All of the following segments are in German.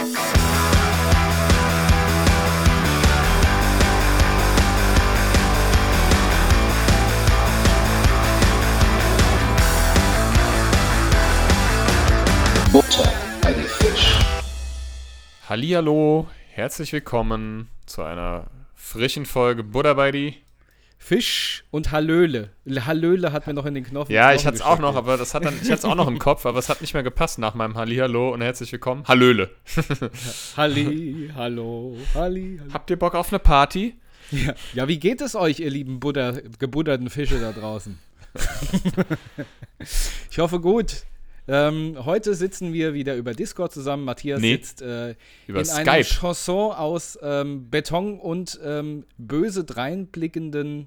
Butter bei die Fisch. Hallihallo, herzlich willkommen zu einer frischen Folge Buddha bei die. Fisch und Hallöle. Hallöle hat mir noch in den Knochen. Ja, ich Knochen hatte es auch noch, aber das hat dann, ich hatte es auch noch im Kopf, aber es hat nicht mehr gepasst nach meinem Hallihallo und herzlich willkommen. Hallöle. Halli, hallo, Halli, hallo. Habt ihr Bock auf eine Party? Ja. ja, wie geht es euch, ihr lieben Buddha, gebudderten Fische da draußen? ich hoffe gut. Ähm, heute sitzen wir wieder über Discord zusammen. Matthias Nee, sitzt äh, über in einem Skype. Chanson aus ähm, Beton und ähm, böse dreinblickenden,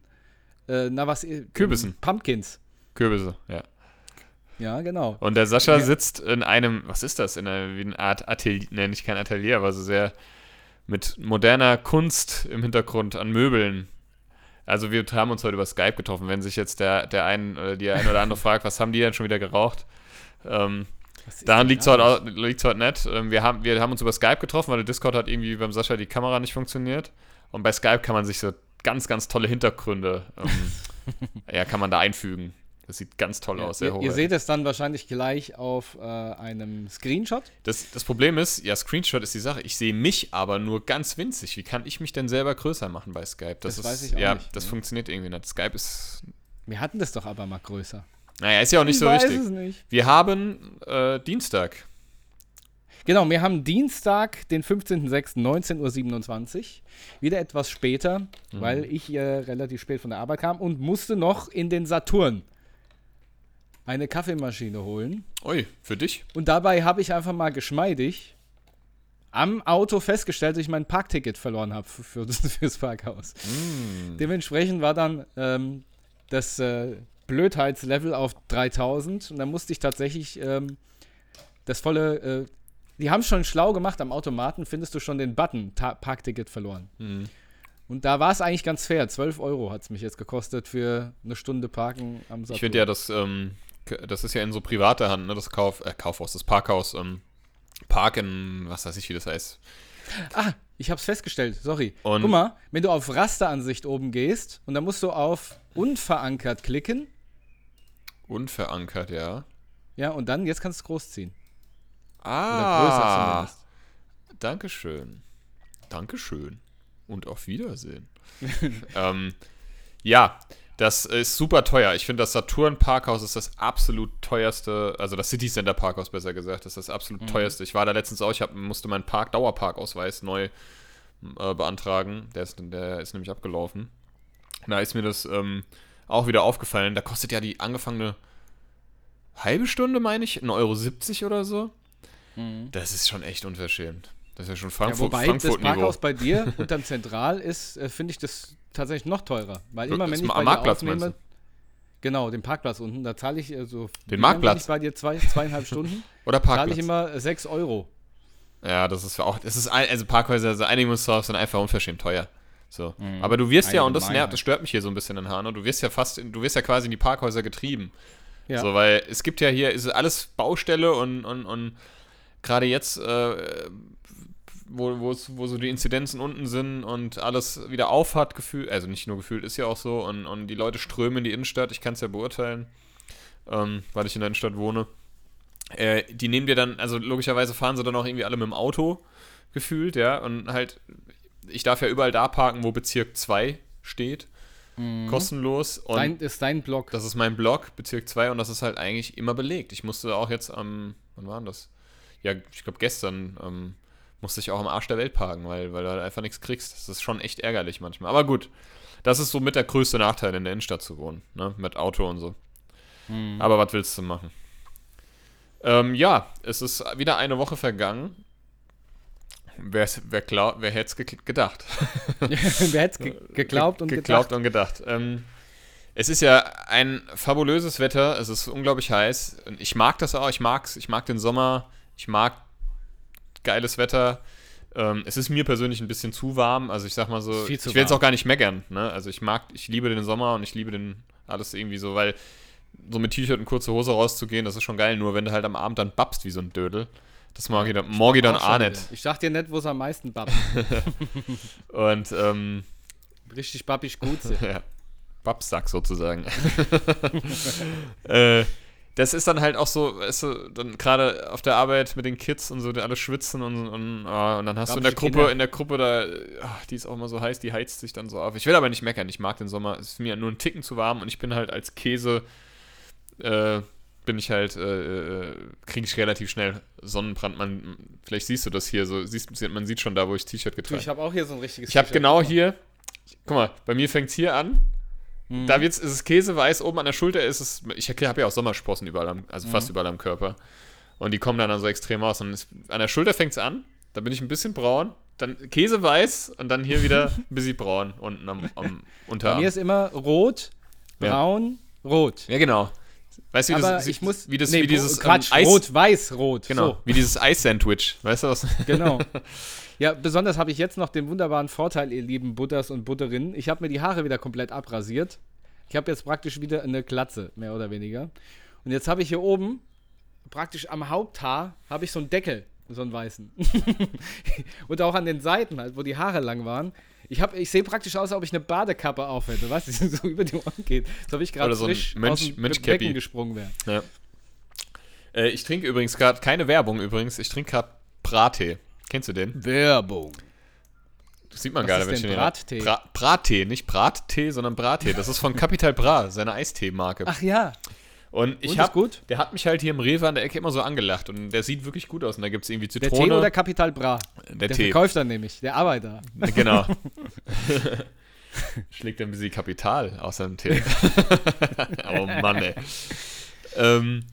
äh, na was? äh, Kürbissen. Pumpkins. Kürbisse, ja. Ja, genau. Und der Sascha sitzt in einem, was ist das, in einer, wie eine Art Atelier, ne, nicht kein Atelier, aber so sehr mit moderner Kunst im Hintergrund an Möbeln. Also wir haben uns heute über Skype getroffen. Wenn sich jetzt der, der ein oder die ein oder andere fragt, was haben die denn schon wieder geraucht? Ähm, daran liegt es heute, au- liegt's heute nicht. Ähm, wir, haben, wir haben uns über Skype getroffen, weil der Discord hat irgendwie beim Sascha die Kamera nicht funktioniert. Und bei Skype kann man sich so ganz, ganz tolle Hintergründe, ähm, ja, kann man da einfügen. Das sieht ganz toll Ja, aus, sehr ihr, ihr hochwertig. seht es dann wahrscheinlich gleich auf äh, einem Screenshot. Das, das Problem ist, ja, Screenshot ist die Sache. Ich sehe mich aber nur ganz winzig. Wie kann ich mich denn selber größer machen bei Skype? Das ist, weiß ich auch ja, nicht, das ne? funktioniert irgendwie nicht. Skype ist, Wir hatten das doch aber mal größer. Naja, ist ja auch nicht ich so weiß wichtig. es nicht. Wir haben äh, Dienstag. Genau, wir haben Dienstag, den 15.06.19.27 Uhr. Wieder etwas später, Mhm. weil ich äh, relativ spät von der Arbeit kam und musste noch in den Saturn eine Kaffeemaschine holen. Ui, für dich? Und dabei habe ich einfach mal geschmeidig am Auto festgestellt, dass ich mein Parkticket verloren habe für, für das, fürs Parkhaus. Mm. Dementsprechend war dann ähm, das äh, Blödheitslevel auf 3000 und dann musste ich tatsächlich ähm, das volle. Äh, die haben es schon schlau gemacht, am Automaten findest du schon den Button Ta Parkticket verloren. Mhm. Und da war es eigentlich ganz fair. 12 Euro hat es mich jetzt gekostet für eine Stunde Parken am Saturn. Ich finde ja, das, ähm, das ist ja in so privater Hand, ne? Das Kauf, äh, Kaufhaus, das Parkhaus, ähm, Park in, was weiß ich, wie das heißt. Ah, ich hab's festgestellt, sorry. Und- Guck mal, wenn du auf Rasteransicht oben gehst und dann musst du auf unverankert klicken. Unverankert, ja. Ja, und dann, jetzt kannst du es großziehen. Ah. Dankeschön. Dankeschön. Und auf Wiedersehen. ähm, ja, das ist super teuer. Ich finde, das Saturn Parkhaus ist das absolut teuerste, also das City Center Parkhaus besser gesagt, ist das absolut teuerste. Ich war da letztens auch, ich hab, musste meinen Park Dauerparkausweis neu äh, beantragen. Der ist, der ist nämlich abgelaufen. Da ist mir das ähm, auch wieder aufgefallen. Da kostet ja die angefangene halbe Stunde, meine ich, 1,70 Euro oder so. Das ist schon echt unverschämt. Das ist ja schon Ja, Frankfurt, wobei das Frankfurt-Niveau. Parkhaus bei dir unterm Zentral ist, äh, finde ich das tatsächlich noch teurer. Weil immer, Das wenn ich bei Marktplatz, dir aufnehme, genau, den Parkplatz unten, da zahle ich äh, so. Den Marktplatz? Ich bei dir zwei, zweieinhalb Stunden, Oder zahle Parkplatz. ich immer 6 Euro. Ja, das ist auch, das ist, ein, also Parkhäuser, also einigen uns drauf, sind einfach unverschämt teuer. So. Aber du wirst ja, und das nervt, das stört mich hier so ein bisschen in Hanau, du wirst ja fast, in- du wirst ja quasi in die Parkhäuser getrieben. Ja. So, weil es gibt ja hier, ist alles Baustelle und, und, und gerade jetzt, äh, wo, wo, wo so die Inzidenzen unten sind und alles wieder aufhat, gefühlt, also nicht nur gefühlt, ist ja auch so, und, und die Leute strömen in die Innenstadt, ich kann es ja beurteilen, ähm, weil ich in der Innenstadt wohne. Äh, die nehmen dir dann, also logischerweise fahren sie dann auch irgendwie alle mit dem Auto gefühlt, ja, und halt, ich darf ja überall da parken, wo Bezirk 2 steht, kostenlos. Und Dein, ist dein Blog. das ist mein Blog, Bezirk 2, und das ist halt eigentlich immer belegt. Ich musste auch jetzt am, wann war denn das? Ja, ich glaube gestern ähm, musste ich auch am Arsch der Welt parken, weil, weil du halt einfach nichts kriegst. Das ist schon echt ärgerlich manchmal. Aber gut, das ist so mit der größte Nachteil, in der Innenstadt zu wohnen, ne? Mit Auto und so. Aber was willst du machen? Ähm, ja, es ist wieder eine Woche vergangen. Wer's- Wer, wer hätte es gedacht? Wer hätte es ge geglaubt und geglaubt gedacht? und gedacht. Ähm, es ist ja ein fabulöses Wetter, es ist unglaublich heiß. Ich mag das auch, ich mag's, ich mag den Sommer, ich mag geiles Wetter. Ähm, es ist mir persönlich ein bisschen zu warm, also ich sag mal so, ich will warm. auch gar nicht meckern, ne? Also ich mag, ich liebe den Sommer und ich liebe den alles irgendwie so, weil so mit T-Shirt und kurze Hose rauszugehen, das ist schon geil, nur wenn du halt am Abend dann babst wie so ein Dödel, Das Morgi dann, Morgi dann Auch auch nicht. Ich sag dir nicht, wo es am meisten babbt. Und, ähm, Richtig babbisch gut. sind. ja, Babsack sozusagen. äh, das ist dann halt auch so, weißt du, dann gerade auf der Arbeit mit den Kids und so, die alle schwitzen und, und, ah, und dann hast du in der Babsche Gruppe, Kinder. in der Gruppe da, ah, die ist auch immer so heiß, die heizt sich dann so auf. Ich will aber nicht meckern, ich mag den Sommer, es ist mir nur ein Ticken zu warm und ich bin halt als Käse, äh, bin ich halt, äh, äh, kriege ich relativ schnell Sonnenbrand. Man, vielleicht siehst du das hier so, siehst, man sieht schon da, wo ich T-Shirt getragen ich habe auch hier so ein richtiges ich habe genau hier, guck mal, bei mir fängt es hier an. Mhm. Da wird's, ist es käseweiß, oben an der Schulter ist es, ich habe ja auch Sommersprossen überall, am, also fast Mhm. überall am Körper. Und die kommen dann, dann so extrem aus. Und es, an der Schulter fängt es an, da bin ich ein bisschen braun, dann käseweiß und dann hier wieder ein bisschen braun unten am, am Bei mir Unterarm. ist immer rot, Ja. braun, rot. Ja, genau. Weißt du, wie das, ich muss. wie das, nee, wie dieses Quatsch, ähm, Eis, rot, weiß, rot. genau, So. wie dieses Eis-Sandwich. Weißt du was? Genau. Ja, besonders habe ich jetzt noch den wunderbaren Vorteil, ihr lieben Butters und Butterinnen. Ich habe mir die Haare wieder komplett abrasiert. Ich habe jetzt praktisch wieder eine Glatze, mehr oder weniger. Und jetzt habe ich hier oben, praktisch am Haupthaar, habe ich so einen Deckel, so einen weißen. und auch an den Seiten halt, wo die Haare lang waren. Ich, hab- ich sehe praktisch aus, als ob ich eine Badekappe auf hätte, was? Die so über die Ohren geht. So habe ich gerade Oder so frisch Mönch- aus dem Mönchkäppi. Becken gesprungen wäre. Ja. Äh, ich trinke übrigens gerade, keine Werbung übrigens, ich trinke gerade Brattee. Kennst du den? Werbung. Das sieht man Was gerade, ist wenn ich Brattee? Bra Brattee, nicht Brattee, sondern Brattee. Das ist von Capital Bra, seine Eistee-Marke. Ach ja. Und ich Und, hab, ist gut? der hat mich halt hier im Rewe an der Ecke immer so angelacht und der sieht wirklich gut aus. Und da gibt es irgendwie Der Zitrone. Tee oder Kapital Bra? der, Der Tee. verkauft dann nämlich, der Arbeiter. Genau. Schlägt ein bisschen Kapital aus seinem Tee. oh Mann, ey. Ähm,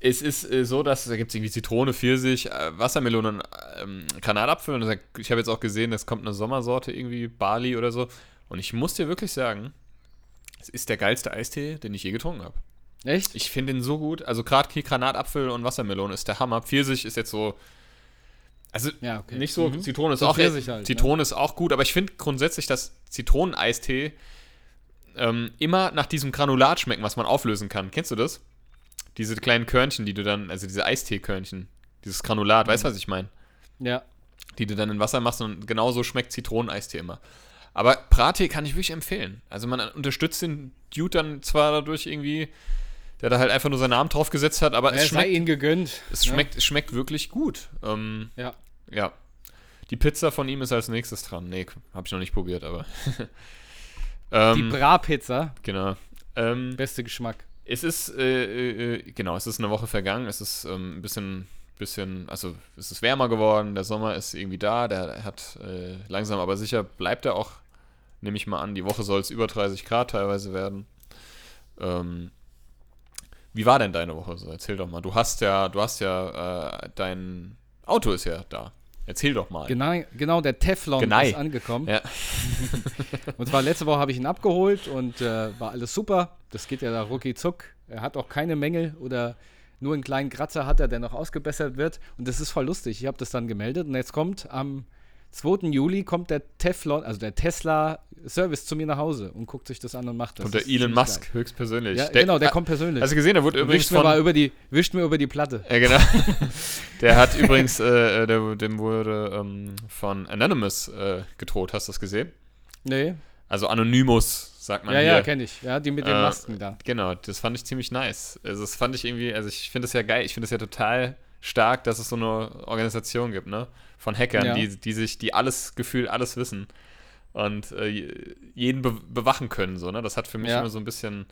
es ist äh, so, dass da gibt es irgendwie Zitrone, Pfirsich, äh, Wassermelone und ähm, Granatapfel. Und ich habe jetzt auch gesehen, es kommt eine Sommersorte, irgendwie Bali oder so. Und ich muss dir wirklich sagen, es ist der geilste Eistee, den ich je getrunken habe. Echt? Ich finde den so gut. Also gerade Granatapfel und Wassermelone ist der Hammer. Pfirsich ist jetzt so. Also Ja, okay. nicht so. Mhm. Zitrone ist So auch. Pfirsich halt, Zitrone ist auch gut, aber ich finde grundsätzlich, dass Zitroneneistee ähm, immer nach diesem Granulat schmecken, was man auflösen kann. Kennst du das? Diese kleinen Körnchen, die du dann, also diese Eisteekörnchen, dieses Granulat, weißt du, was ich meine? Ja. Die du dann in Wasser machst und genauso schmeckt Zitroneneistee immer. Aber Brattee kann ich wirklich empfehlen. Also man unterstützt den Dude dann zwar dadurch irgendwie, der da halt einfach nur seinen Namen draufgesetzt hat, aber Es es sei schmeckt, ihnen gegönnt. es schmeckt, es schmeckt wirklich gut. Ähm, Ja. ja. Die Pizza von ihm ist als nächstes dran. Nee, habe ich noch nicht probiert, aber. Die ähm, Bra-Pizza, genau. Ähm, beste Geschmack. es ist, äh, äh, genau, es ist eine Woche vergangen. Es ist ähm, ein bisschen, bisschen, also es ist wärmer geworden. Der Sommer ist irgendwie da. Der hat äh, langsam aber sicher bleibt er auch, nehme ich mal an. Die Woche soll es über 30 Grad teilweise werden. Ähm, wie war denn deine Woche so? Erzähl doch mal. Du hast ja, du hast ja, äh, dein Auto ist ja da. Erzähl doch mal. Genau, genau der Teflon Genau. ist angekommen. Ja. Und zwar letzte Woche habe ich ihn abgeholt und äh, war alles super. Das geht ja da rucki zuck. Er hat auch keine Mängel oder nur einen kleinen Kratzer hat er, der noch ausgebessert wird. Und das ist voll lustig. Ich habe das dann gemeldet und jetzt kommt am 2. Juli kommt der Teflon, also der Tesla Service zu mir nach Hause und guckt sich das an und macht das. Und der Das Elon Musk geil. Ja, genau, der kommt persönlich. Hast du gesehen, der wurde übrigens wischt mir, von. mal über die, wischt mir über die Platte. Ja, genau. Der hat übrigens, äh, der, dem wurde ähm, von Anonymous äh, gedroht. Hast du das gesehen? Nee. Also Anonymous, sagt man Ja, hier. ja, kenne ich. Ja, die mit den Äh, Masken da. Genau, das fand ich ziemlich nice. Also das fand ich irgendwie, also ich finde das ja geil. Ich finde das ja total stark, dass es so eine Organisation gibt, ne? Von Hackern, Ja. die, die sich, die alles, gefühlt alles wissen und äh, jeden be bewachen können, so, ne? Das hat für mich Ja. immer so ein bisschen.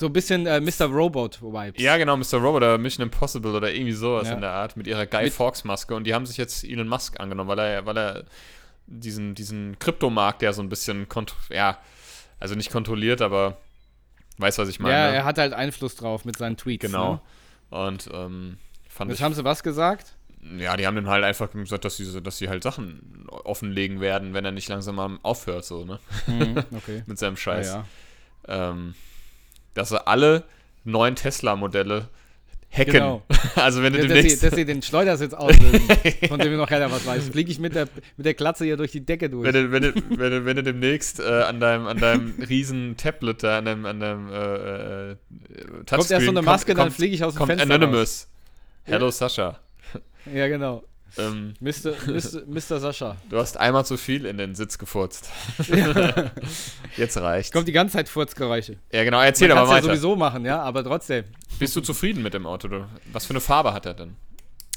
So ein bisschen äh, Mr. Robot-Vibes. Ja, genau, Mr. Robot oder Mission Impossible oder irgendwie sowas Ja. in der Art mit ihrer Guy Mit- Fawkes Maske und die haben sich jetzt Elon Musk angenommen, weil er, weil er diesen, diesen Kryptomarkt ja so ein bisschen ja, also nicht kontrolliert, aber weiß, was ich meine. ja, ne? er hat halt Einfluss drauf mit seinen Tweets. Genau. Ne? Und ähm, fand Jetzt ich, haben sie was gesagt? ja, die haben dann halt einfach gesagt, dass sie, dass sie halt Sachen offenlegen werden, wenn er nicht langsam mal aufhört, so, ne? Mhm, okay. Mit seinem Ja, Scheiß. ja. Ähm, dass er alle neuen Tesla-Modelle hacken. Genau. Also wenn du Ja, dass, sie, dass sie den Schleudersitz auslösen, von dem noch keiner was weiß. Fliege ich mit der, mit der Klatze hier durch die Decke durch. Wenn du, wenn, du, wenn, du, wenn du demnächst äh, an deinem, an deinem riesen Tablet da, an deinem, an deinem äh, äh, kommt erst so eine Maske, dann fliege ich aus dem kommt Fenster Anonymous. Hello Sascha. Ja, genau. Ähm, Mr. Mr. Mr. Sascha. du hast einmal zu viel in den Sitz gefurzt. Jetzt reicht. Kommt die ganze Zeit Furzgeräusche. Ja, genau, erzähl Man aber kann's ja weiter. sowieso machen, ja, aber trotzdem. Bist du zufrieden mit dem Auto? Was für eine Farbe hat er denn?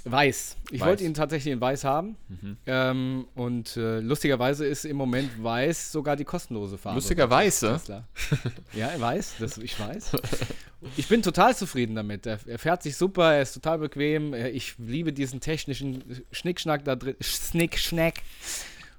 Weiß. Ich Weiß. wollte ihn tatsächlich in weiß haben. Mhm. Ähm, und äh, lustigerweise ist im Moment weiß sogar die kostenlose Farbe. Lustigerweise. Ja, weiß, das, ich weiß. Ich bin total zufrieden damit. Er, er fährt sich super, er ist total bequem. Ich liebe diesen technischen Schnickschnack da drin. Schnickschnack.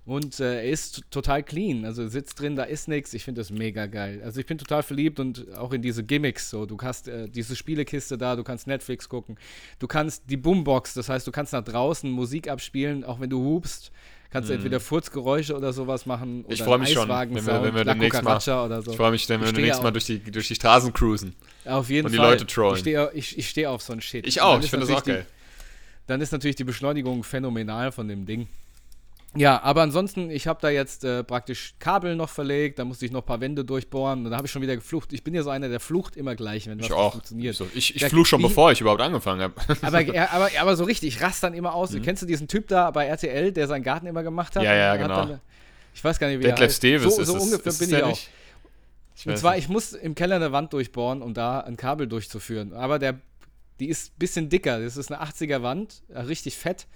Und äh, er ist total clean. Also sitzt drin, da ist nichts. Ich finde das mega geil. Also ich bin total verliebt und auch in diese Gimmicks. So, du hast äh, diese Spielekiste da, du kannst Netflix gucken. Du kannst die Boombox, das heißt, du kannst nach draußen Musik abspielen, auch wenn du hupst. Kannst du entweder Furzgeräusche oder sowas machen. Oder Mhm. Ich freu mich schon, wenn wir- wenn wir demnächst mal- so. Ich freue mich, wenn wir demnächst mal durch die, durch die Straßen cruisen. Auf jeden und die Fall. Leute trollen. Ich stehe ich, ich steh auf so ein Shit. Ich Und auch, ich finde das auch geil. Die, dann ist natürlich die Beschleunigung phänomenal von dem Ding. Ja, aber ansonsten, ich habe da jetzt äh, praktisch Kabel noch verlegt, da musste ich noch ein paar Wände durchbohren und da habe ich schon wieder geflucht. Ich bin ja so einer, der flucht immer gleich, wenn was Ich nicht auch. funktioniert. So, ich ich fluch schon, ich- bevor ich überhaupt angefangen habe. Aber, er, aber, aber so richtig, ich raste dann immer aus. Kennst du diesen Typ da bei RTL, der seinen Garten immer gemacht hat? Mhm. Ja, ja, genau. Dann, ich weiß gar nicht, wie Detlef heißt. Davis so, ist so ungefähr ist bin ich auch. nicht? Ich Und zwar, nicht. ich muss im Keller eine Wand durchbohren, um da ein Kabel durchzuführen. Aber der, die ist ein bisschen dicker. Das ist eine 80er Wand, äh, richtig fett.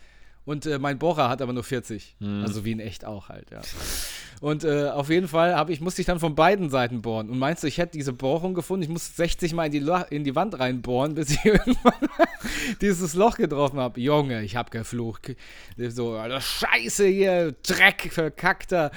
Und äh, mein Bohrer hat aber nur 40. Hm. Also wie in echt auch halt, ja. Und äh, auf jeden Fall hab ich, musste ich dann von beiden Seiten bohren. Und meinst du, ich hätte diese Bohrung gefunden? Ich musste 60 Mal in die, Lo in die Wand reinbohren, bis ich irgendwann dieses Loch getroffen habe. Junge, ich hab geflucht. So, Scheiße hier, Dreck, verkackter.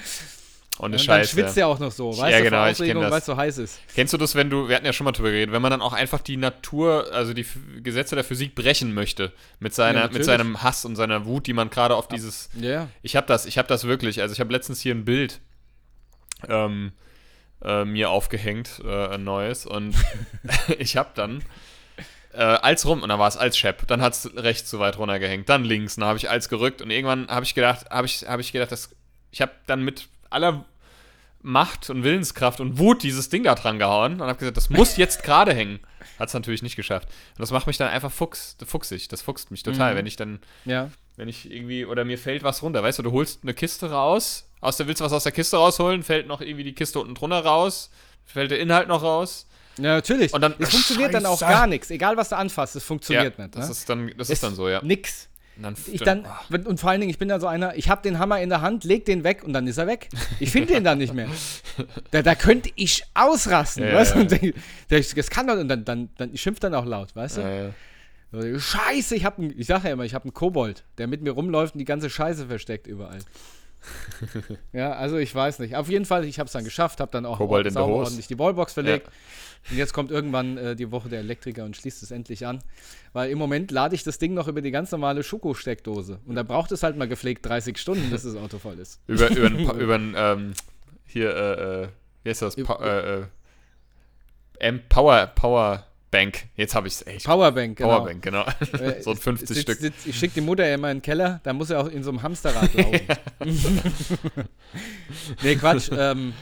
Und Und dann schwitzt er auch noch so, weißt Ja, du, genau, Aufregung, weil es so heiß ist. Kennst du das, wenn du, wir hatten ja schon mal drüber geredet, wenn man dann auch einfach die Natur, also die F- Gesetze der Physik brechen möchte, mit, seiner, Ja, mit seinem Hass und seiner Wut, die man gerade auf dieses Ja. Ich habe das, ich habe das wirklich. Also ich habe letztens hier ein Bild ähm, äh, mir aufgehängt, äh, ein neues, und ich habe dann äh, als rum, und dann war es als Chap, dann hat es rechts zu weit runtergehängt, dann links, dann habe ich als gerückt und irgendwann habe ich gedacht, habe ich, habe ich gedacht, dass ich habe dann mit aller Macht und Willenskraft und Wut dieses Ding da dran gehauen und habe gesagt, das muss jetzt gerade hängen. Hat es natürlich nicht geschafft. Und das macht mich dann einfach fuchs, fuchsig. Das fuchst mich total, Mhm. wenn ich dann Ja. wenn ich irgendwie, oder mir fällt was runter, weißt du, du holst eine Kiste raus, aus der, willst du was aus der Kiste rausholen, fällt noch irgendwie die Kiste unten drunter raus, fällt der Inhalt noch raus. Ja, natürlich. Und dann- es funktioniert dann auch Scheiße. gar nichts. Egal, was du anfasst, es funktioniert nicht. das ne? ist dann, das Es- ist dann so, ja. Nix. Und dann, Ich dann, wenn- und vor allen Dingen, ich bin dann so einer, ich habe den Hammer in der Hand, leg den weg und dann ist er weg. Ich finde den dann nicht mehr. Da, da könnte ich ausrasten, Ja, weißt du? ja. Und denk, das, kann doch, und dann, dann, dann ich schimpf dann auch laut, weißt du? Scheiße, ich habe ich sage ja immer, ich habe einen Kobold, der mit mir rumläuft und die ganze Scheiße versteckt überall. ja, also ich weiß nicht. Auf jeden Fall, ich habe es dann geschafft, habe dann auch Kobold sauber ordentlich die Wallbox verlegt. Und jetzt kommt irgendwann äh, die Woche der Elektriker und schließt es endlich an. Weil im Moment lade ich das Ding noch über die ganz normale Schoko-Steckdose. Und da braucht es halt mal gepflegt 30 Stunden, bis das Auto voll ist. über, über, ein, über ein, ähm, hier, äh, äh, wie heißt das? Pa äh, äh, M Power, Power Bank. Jetzt habe ich es echt. Powerbank, genau. Powerbank, genau. Äh, so ein 50 sitzt- Stück. sitzt- ich schicke die Mutter ja immer in den Keller, da muss er auch in so einem Hamsterrad laufen. nee, Quatsch. Ähm,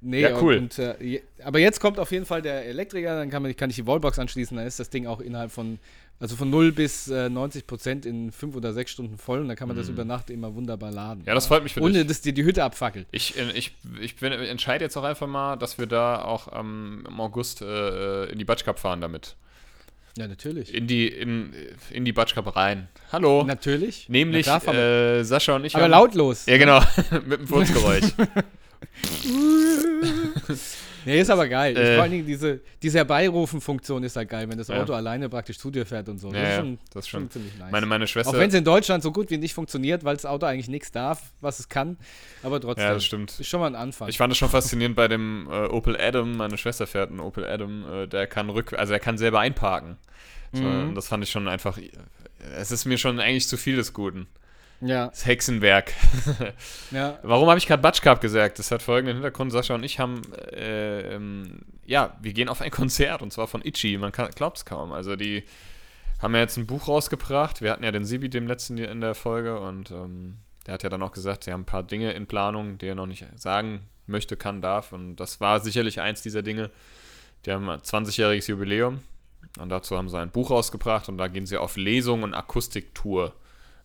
nee, Ja, cool. Und, und, äh, aber jetzt kommt auf jeden Fall der Elektriker, dann kann, man, kann ich die Wallbox anschließen, dann ist das Ding auch innerhalb von, also von 0 bis äh, 90 Prozent in 5 oder 6 Stunden voll und dann kann man das über Nacht immer wunderbar laden. Mhm. Ja, das freut mich für Ohne, dich. dass dir die Hütte abfackelt. Ich, äh, ich, ich, bin- entscheide jetzt auch einfach mal, dass wir da auch ähm, im August äh, in die Batsch Cup fahren damit. Ja, natürlich. In die, in, in die Batsch Cup rein. Hallo. Natürlich. Nämlich Na klar, äh, Sascha und ich. aber haben- lautlos. Ja, genau. Mit dem Furzgeräusch. Nee, ist aber geil. Äh. Vor allen Dingen diese, diese Herbeirufen-Funktion ist halt geil, wenn das Ja. Auto alleine praktisch zu dir fährt und so. Ja, das ist ja, schon, das ist schon- ziemlich nice. meine, meine Auch Schwester. wenn es in Deutschland so gut wie nicht funktioniert, weil das Auto eigentlich nichts darf, was es kann. Aber trotzdem. ja, das stimmt. Ist schon mal ein Anfang. Ich fand es schon faszinierend bei dem äh, Opel Adam. Meine Schwester fährt einen Opel Adam. Äh, der kann rück, also er kann selber einparken. So, Mhm. das fand ich schon einfach. Es ist mir schon eigentlich zu viel des Guten. Ja, Das Hexenwerk. ja. Warum habe ich gerade Batsch Cup gesagt? Das hat folgenden Hintergrund. Sascha und ich haben, äh, ähm, ja, wir gehen auf ein Konzert und zwar von Itchy. Man glaubt es kaum. Also die haben ja jetzt ein Buch rausgebracht. Wir hatten ja den Sibi dem letzten in der Folge und ähm, der hat ja dann auch gesagt, sie haben ein paar Dinge in Planung, die er noch nicht sagen möchte, kann, darf. Und das war sicherlich eins dieser Dinge. Die haben ein 20-jähriges Jubiläum Und dazu haben sie ein Buch rausgebracht und da gehen sie auf Lesung und Akustiktour.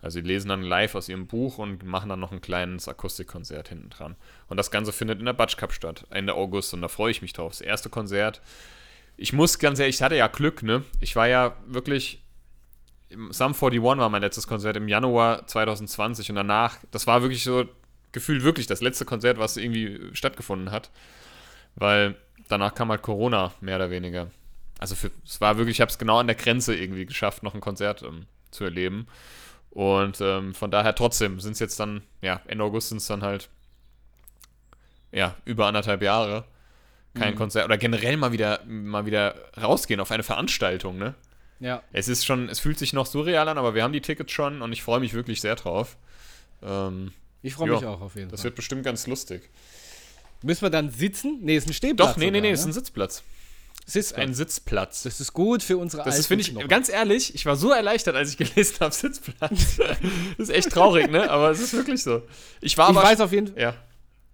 Also sie lesen dann live aus ihrem Buch und machen dann noch ein kleines Akustikkonzert hinten dran. Und das Ganze findet in der Batsch Cup statt, Ende August. Und da freue ich mich drauf. Das erste Konzert. Ich muss ganz ehrlich, ich hatte ja Glück, ne? Ich war ja wirklich. Sum 41 war mein letztes Konzert im Januar 2020 und danach, das war wirklich so gefühlt wirklich das letzte Konzert, was irgendwie stattgefunden hat. Weil danach kam halt Corona, mehr oder weniger. Also für, es war wirklich, ich habe es genau an der Grenze irgendwie geschafft, noch ein Konzert ähm, zu erleben. Und ähm, von daher trotzdem sind es jetzt dann, ja, Ende August sind es dann halt, ja, über anderthalb Jahre kein mhm. Konzert oder generell mal wieder, mal wieder rausgehen auf eine Veranstaltung, ne? Ja. Es ist schon, es fühlt sich noch surreal an, aber wir haben die Tickets schon und ich freue mich wirklich sehr drauf. Ähm, ich freue mich auch auf jeden das Fall. Das wird bestimmt ganz lustig. Müssen wir dann sitzen? Nee, ist ein Stehplatz. Doch, nee, sogar, nee, nee, ne? ist ein Sitzplatz. Sitzplatz. Ein Sitzplatz. Das ist gut für unsere Das finde ich, ganz ehrlich, ich war so erleichtert, als ich gelesen habe, Sitzplatz. das ist echt traurig, ne? Aber es ist wirklich so. Ich war ich aber. weiß auf jeden Fall. Ja.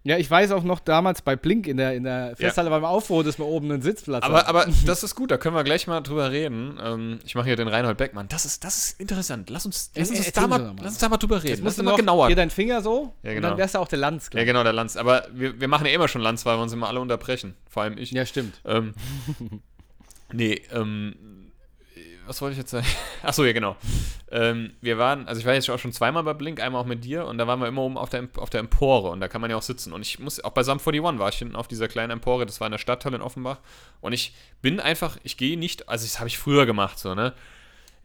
Ja, ich weiß auch noch damals bei Blink in der, in der Festhalle ja. beim Aufbau, dass wir oben einen Sitzplatz aber, haben. Aber das ist gut, da können wir gleich mal drüber reden. Ähm, ich mache hier den Reinhold Beckmann. Das ist, das ist interessant. Lass uns, lass uns, da, mal, mal. lass uns da mal drüber reden. Lass uns mal genauer. Hier dein Finger so ja, genau. und dann wärst du auch der Lanz. Ja, genau, der Lanz. Aber wir, wir machen ja immer schon Lanz, weil wir uns immer alle unterbrechen. Vor allem ich. Ja, stimmt. Ähm, nee, ähm, was wollte ich jetzt sagen? Achso, ja, genau. Ähm, wir waren, also ich war jetzt auch schon zweimal bei Blink, einmal auch mit dir und da waren wir immer oben auf der, auf der Empore und da kann man ja auch sitzen. Und ich muss, auch bei Sam 41 war ich hinten auf dieser kleinen Empore, das war in der Stadthalle in Offenbach. Und ich bin einfach, ich gehe nicht, also das habe ich früher gemacht, so, ne?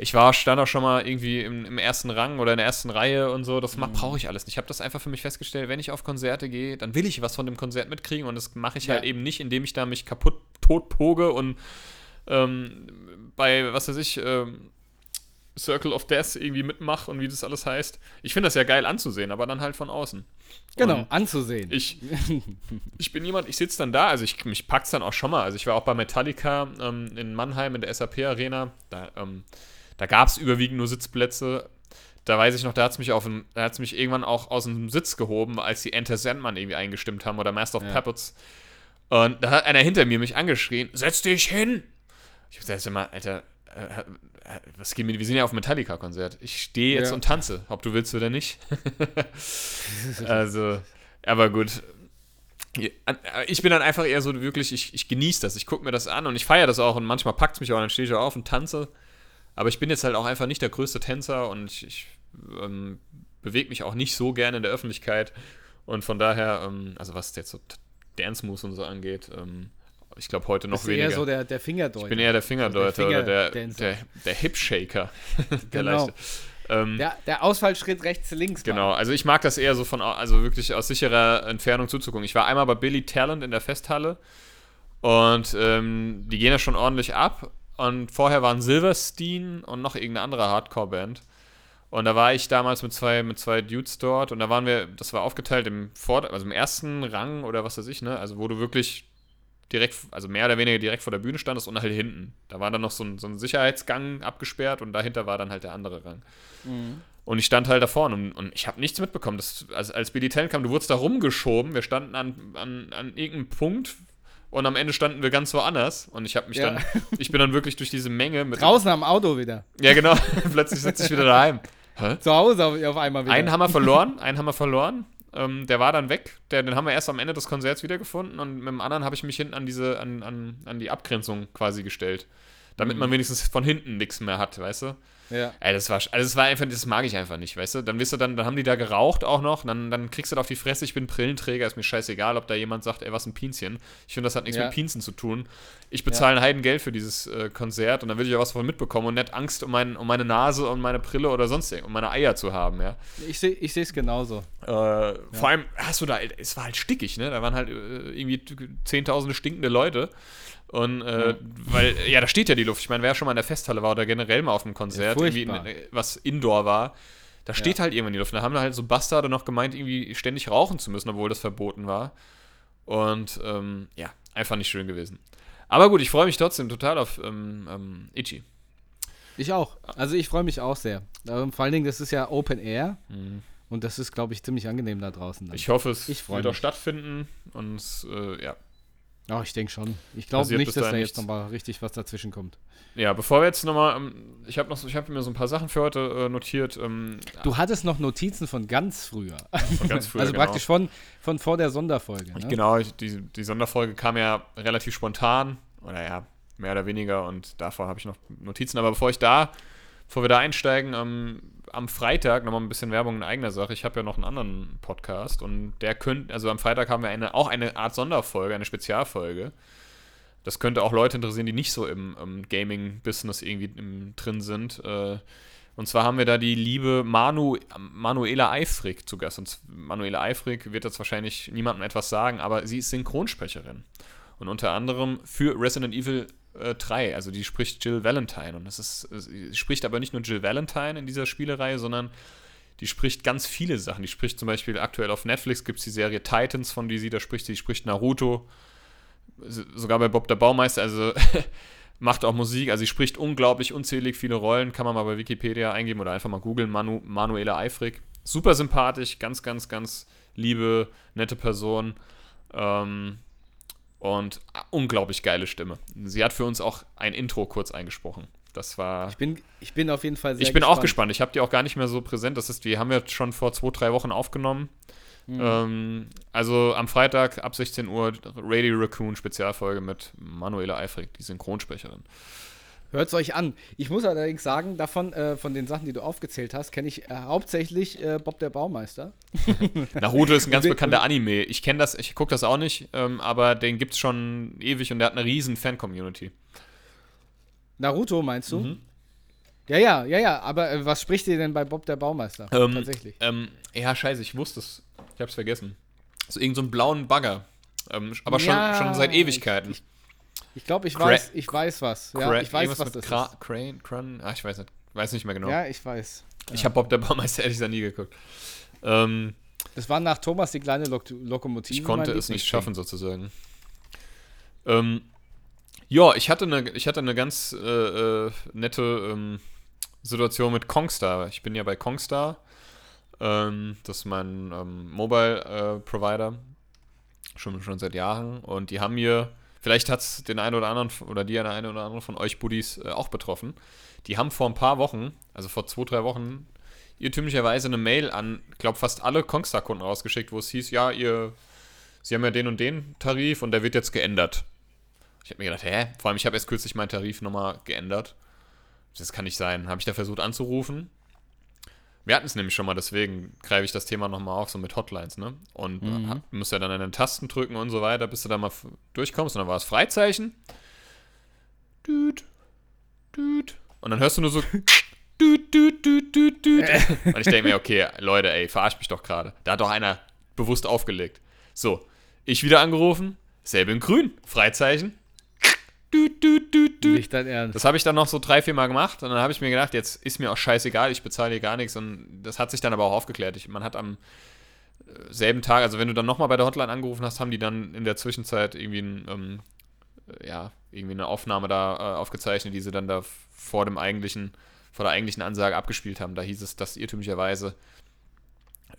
Ich war, stand auch schon mal irgendwie im, im ersten Rang oder in der ersten Reihe und so. Das mhm. brauche ich alles nicht. Ich habe das einfach für mich festgestellt, wenn ich auf Konzerte gehe, dann will ich was von dem Konzert mitkriegen und das mache ich ja. halt eben nicht, indem ich da mich kaputt tot poge und ähm, bei, was weiß ich, ähm, Circle of Death irgendwie mitmache und wie das alles heißt. Ich finde das ja geil anzusehen, aber dann halt von außen. Genau, und anzusehen. Ich, ich bin jemand, ich sitze dann da, also ich, mich packt es dann auch schon mal. Also ich war auch bei Metallica ähm, in Mannheim in der SAP Arena. Da, ähm, da gab es überwiegend nur Sitzplätze. Da weiß ich noch, da hat es mich, mich irgendwann auch aus dem Sitz gehoben, als die Enter Sandman irgendwie eingestimmt haben oder Master of ja. Puppets. Und da hat einer hinter mir mich angeschrien: Setz dich hin! Ich dachte immer, Alter, äh, äh, was geht mir? Wir sind ja auf Metallica-Konzert. Ich stehe jetzt ja. und tanze, ob du willst oder nicht. also, aber gut. Ich bin dann einfach eher so wirklich, ich, ich genieße das, ich gucke mir das an und ich feiere das auch und manchmal packt es mich auch dann stehe ich auf und tanze. Aber ich bin jetzt halt auch einfach nicht der größte Tänzer und ich, ich ähm, bewege mich auch nicht so gerne in der Öffentlichkeit. Und von daher, ähm, also was jetzt so Dance Moves und so angeht, ähm, ich glaube heute noch Bist weniger. eher so der, der Fingerdeuter. Ich bin eher der Fingerdeuter der Finger oder der, der, der Hip-Shaker. der genau. Ähm, der, der Ausfallschritt rechts, links. Genau, also ich mag das eher so von, also wirklich aus sicherer Entfernung zuzugucken. Ich war einmal bei Billy Talent in der Festhalle und ähm, die gehen ja schon ordentlich ab. Und vorher waren Silverstein und noch irgendeine andere Hardcore-Band. Und da war ich damals mit zwei, mit zwei Dudes dort und da waren wir, das war aufgeteilt im Vor also im ersten Rang oder was weiß ich, ne? Also wo du wirklich direkt, also mehr oder weniger direkt vor der Bühne standest und halt hinten. Da war dann noch so ein, so ein Sicherheitsgang abgesperrt und dahinter war dann halt der andere Rang. Mhm. Und ich stand halt da vorne und, und ich habe nichts mitbekommen. Das, also als Billy Talent kam, du wurdest da rumgeschoben. Wir standen an, an, an irgendeinem Punkt und am Ende standen wir ganz woanders. Und ich habe mich ja. dann, ich bin dann wirklich durch diese Menge mit. Draußen am Auto wieder. Ja, genau. Plötzlich sitze ich wieder daheim. Hä? Zu Hause auf einmal wieder. Einen wir verloren, einen wir verloren. Ähm, der war dann weg. Der, den haben wir erst am Ende des Konzerts wiedergefunden und mit dem anderen habe ich mich hinten an diese, an, an, an die Abgrenzung quasi gestellt. Damit mhm. man wenigstens von hinten nichts mehr hat, weißt du? Ja. Ey, das war, also das war einfach, das mag ich einfach nicht, weißt du? Dann wirst du dann, dann haben die da geraucht auch noch, dann, dann kriegst du da auf die Fresse, ich bin Brillenträger, ist mir scheißegal, ob da jemand sagt, ey, was ein Pinzchen. Ich finde, das hat nichts ja. mit Pinzen zu tun. Ich bezahle ja. ein Heidengeld für dieses äh, Konzert und dann will ich ja was davon mitbekommen und nicht Angst um, mein, um meine Nase und meine Brille oder sonst um meine Eier zu haben, ja. Ich sehe ich es genauso. Äh, ja. Vor allem hast du da, es war halt stickig, ne? Da waren halt äh, irgendwie zehntausende stinkende Leute. Und äh, ja. weil, ja, da steht ja die Luft. Ich meine, wer schon mal in der Festhalle war oder generell mal auf einem Konzert, in, was Indoor war, da steht ja. halt irgendwann die Luft. Da haben halt so Bastarde noch gemeint, irgendwie ständig rauchen zu müssen, obwohl das verboten war. Und ähm, ja, einfach nicht schön gewesen. Aber gut, ich freue mich trotzdem total auf ähm, ähm, Ichi. Ich auch. Also ich freue mich auch sehr. Ähm, vor allen Dingen, das ist ja Open Air. Mhm. Und das ist, glaube ich, ziemlich angenehm da draußen. Dann. Ich hoffe, es ich wird auch stattfinden. Und äh, ja, Ja, ich denke schon. Ich glaube nicht, dass da jetzt nochmal richtig was dazwischen kommt. Ja, bevor wir jetzt nochmal, ähm, ich habe noch, ich habe mir so ein paar Sachen für heute äh, notiert. Ähm, Du hattest noch Notizen von ganz früher. von ganz früher, also genau. praktisch von, von vor der Sonderfolge. Ne? Genau, ich, die, die Sonderfolge kam ja relativ spontan, oder ja, mehr oder weniger, und davor habe ich noch Notizen. Aber bevor ich da, bevor wir da einsteigen, ähm, am Freitag nochmal ein bisschen Werbung in eigener Sache. Ich habe ja noch einen anderen Podcast und der könnte, also am Freitag haben wir eine, auch eine Art Sonderfolge, eine Spezialfolge. Das könnte auch Leute interessieren, die nicht so im, im Gaming-Business irgendwie im, drin sind. Äh, und zwar haben wir da die liebe Manu, Manuela Eifrig zu Gast. Und Manuela Eifrig wird jetzt wahrscheinlich niemandem etwas sagen, aber sie ist Synchronsprecherin. Und unter anderem für Resident Evil äh, 3. Also die spricht Jill Valentine. Und das ist, sie spricht aber nicht nur Jill Valentine in dieser Spielereihe, sondern die spricht ganz viele Sachen. Die spricht zum Beispiel aktuell auf Netflix gibt es die Serie Titans, von die sie da spricht. Sie spricht Naruto. Sogar bei Bob der Baumeister. Also macht auch Musik. Also sie spricht unglaublich unzählig viele Rollen. Kann man mal bei Wikipedia eingeben oder einfach mal googeln. Manu, Manuela Eifrig. Super sympathisch. Ganz, ganz, ganz liebe, nette Person. Ähm, und unglaublich geile Stimme. Sie hat für uns auch ein Intro kurz eingesprochen. Das war. Ich bin, ich bin auf jeden Fall sehr Ich bin auch gespannt. Ich habe die auch gar nicht mehr so präsent. Das ist, die haben wir schon vor zwei, drei Wochen aufgenommen. Mhm. Ähm, also am Freitag ab 16 Uhr Radio Raccoon Spezialfolge mit Manuela Eifrig, die Synchronsprecherin. Hört es euch an. Ich muss allerdings sagen, davon, äh, von den Sachen, die du aufgezählt hast, kenne ich äh, hauptsächlich äh, Bob der Baumeister. Naruto ist ein ganz bekannter Anime. Ich kenne das, ich gucke das auch nicht, ähm, aber den gibt es schon ewig und der hat eine riesen Fan-Community. Naruto meinst du? Mhm. Ja, ja, ja, ja. Aber äh, was spricht ihr denn bei Bob der Baumeister? Ähm, Tatsächlich. Ähm, ja, scheiße, ich wusste es. Ich hab's vergessen. So irgend so einen blauen Bagger. Ähm, aber schon, Ja, schon seit Ewigkeiten. Ich, ich glaube, ich Cra- weiß, ich weiß was. Ja, Cra- ich weiß, was das Kra ist. Crane, Crun, ah, ich weiß nicht, weiß nicht mehr genau. Ja, ich weiß. Ich habe Bob der Baumeister ehrlich gesagt nie geguckt. Ähm, Das war nach Thomas die kleine Lok Lokomotive. ich konnte es nicht schaffen, sozusagen. Ähm, ja, ich hatte eine, ich hatte eine ganz äh, äh, nette ähm, Situation mit Kongstar. Ich bin ja bei Kongstar. Ähm, das ist mein ähm, Mobile-Provider. schon, schon seit Jahren. Und die haben mir, vielleicht hat es den einen oder anderen oder die eine oder andere von euch Buddies äh, auch betroffen. Die haben vor ein paar Wochen, also vor zwei, drei Wochen, irrtümlicherweise eine Mail an, glaube, fast alle Kongstar-Kunden rausgeschickt, wo es hieß, ja, ihr, sie haben ja den und den Tarif und der wird jetzt geändert. Ich habe mir gedacht, hä? Vor allem, ich habe erst kürzlich meinen Tarif nochmal geändert. Das kann nicht sein. Habe ich da versucht anzurufen. Wir hatten es nämlich schon mal, deswegen greife ich das Thema nochmal auf, so mit Hotlines, ne? Und Mhm. hab- musst ja dann an den Tasten drücken und so weiter, bis du da mal durchkommst. Und dann war es Freizeichen. Düt, düt. Und dann hörst du nur so düt, düt, düt, düt, düt. Und ich denke mir, okay, Leute, ey, verarscht mich doch gerade. Da hat doch einer bewusst aufgelegt. So, ich wieder angerufen, selbe in grün, Freizeichen. Düt, düt, düt, düt. Nicht dein Ernst. Das habe ich dann noch so drei, vier Mal gemacht und dann habe ich mir gedacht, jetzt ist mir auch scheißegal, ich bezahle hier gar nichts und das hat sich dann aber auch aufgeklärt. Ich, man hat am äh, selben Tag, also wenn du dann nochmal bei der Hotline angerufen hast, haben die dann in der Zwischenzeit irgendwie ein, ähm, äh, ja, irgendwie eine Aufnahme da äh, aufgezeichnet, die sie dann da vor dem eigentlichen, vor der eigentlichen Ansage abgespielt haben. Da hieß es, dass irrtümlicherweise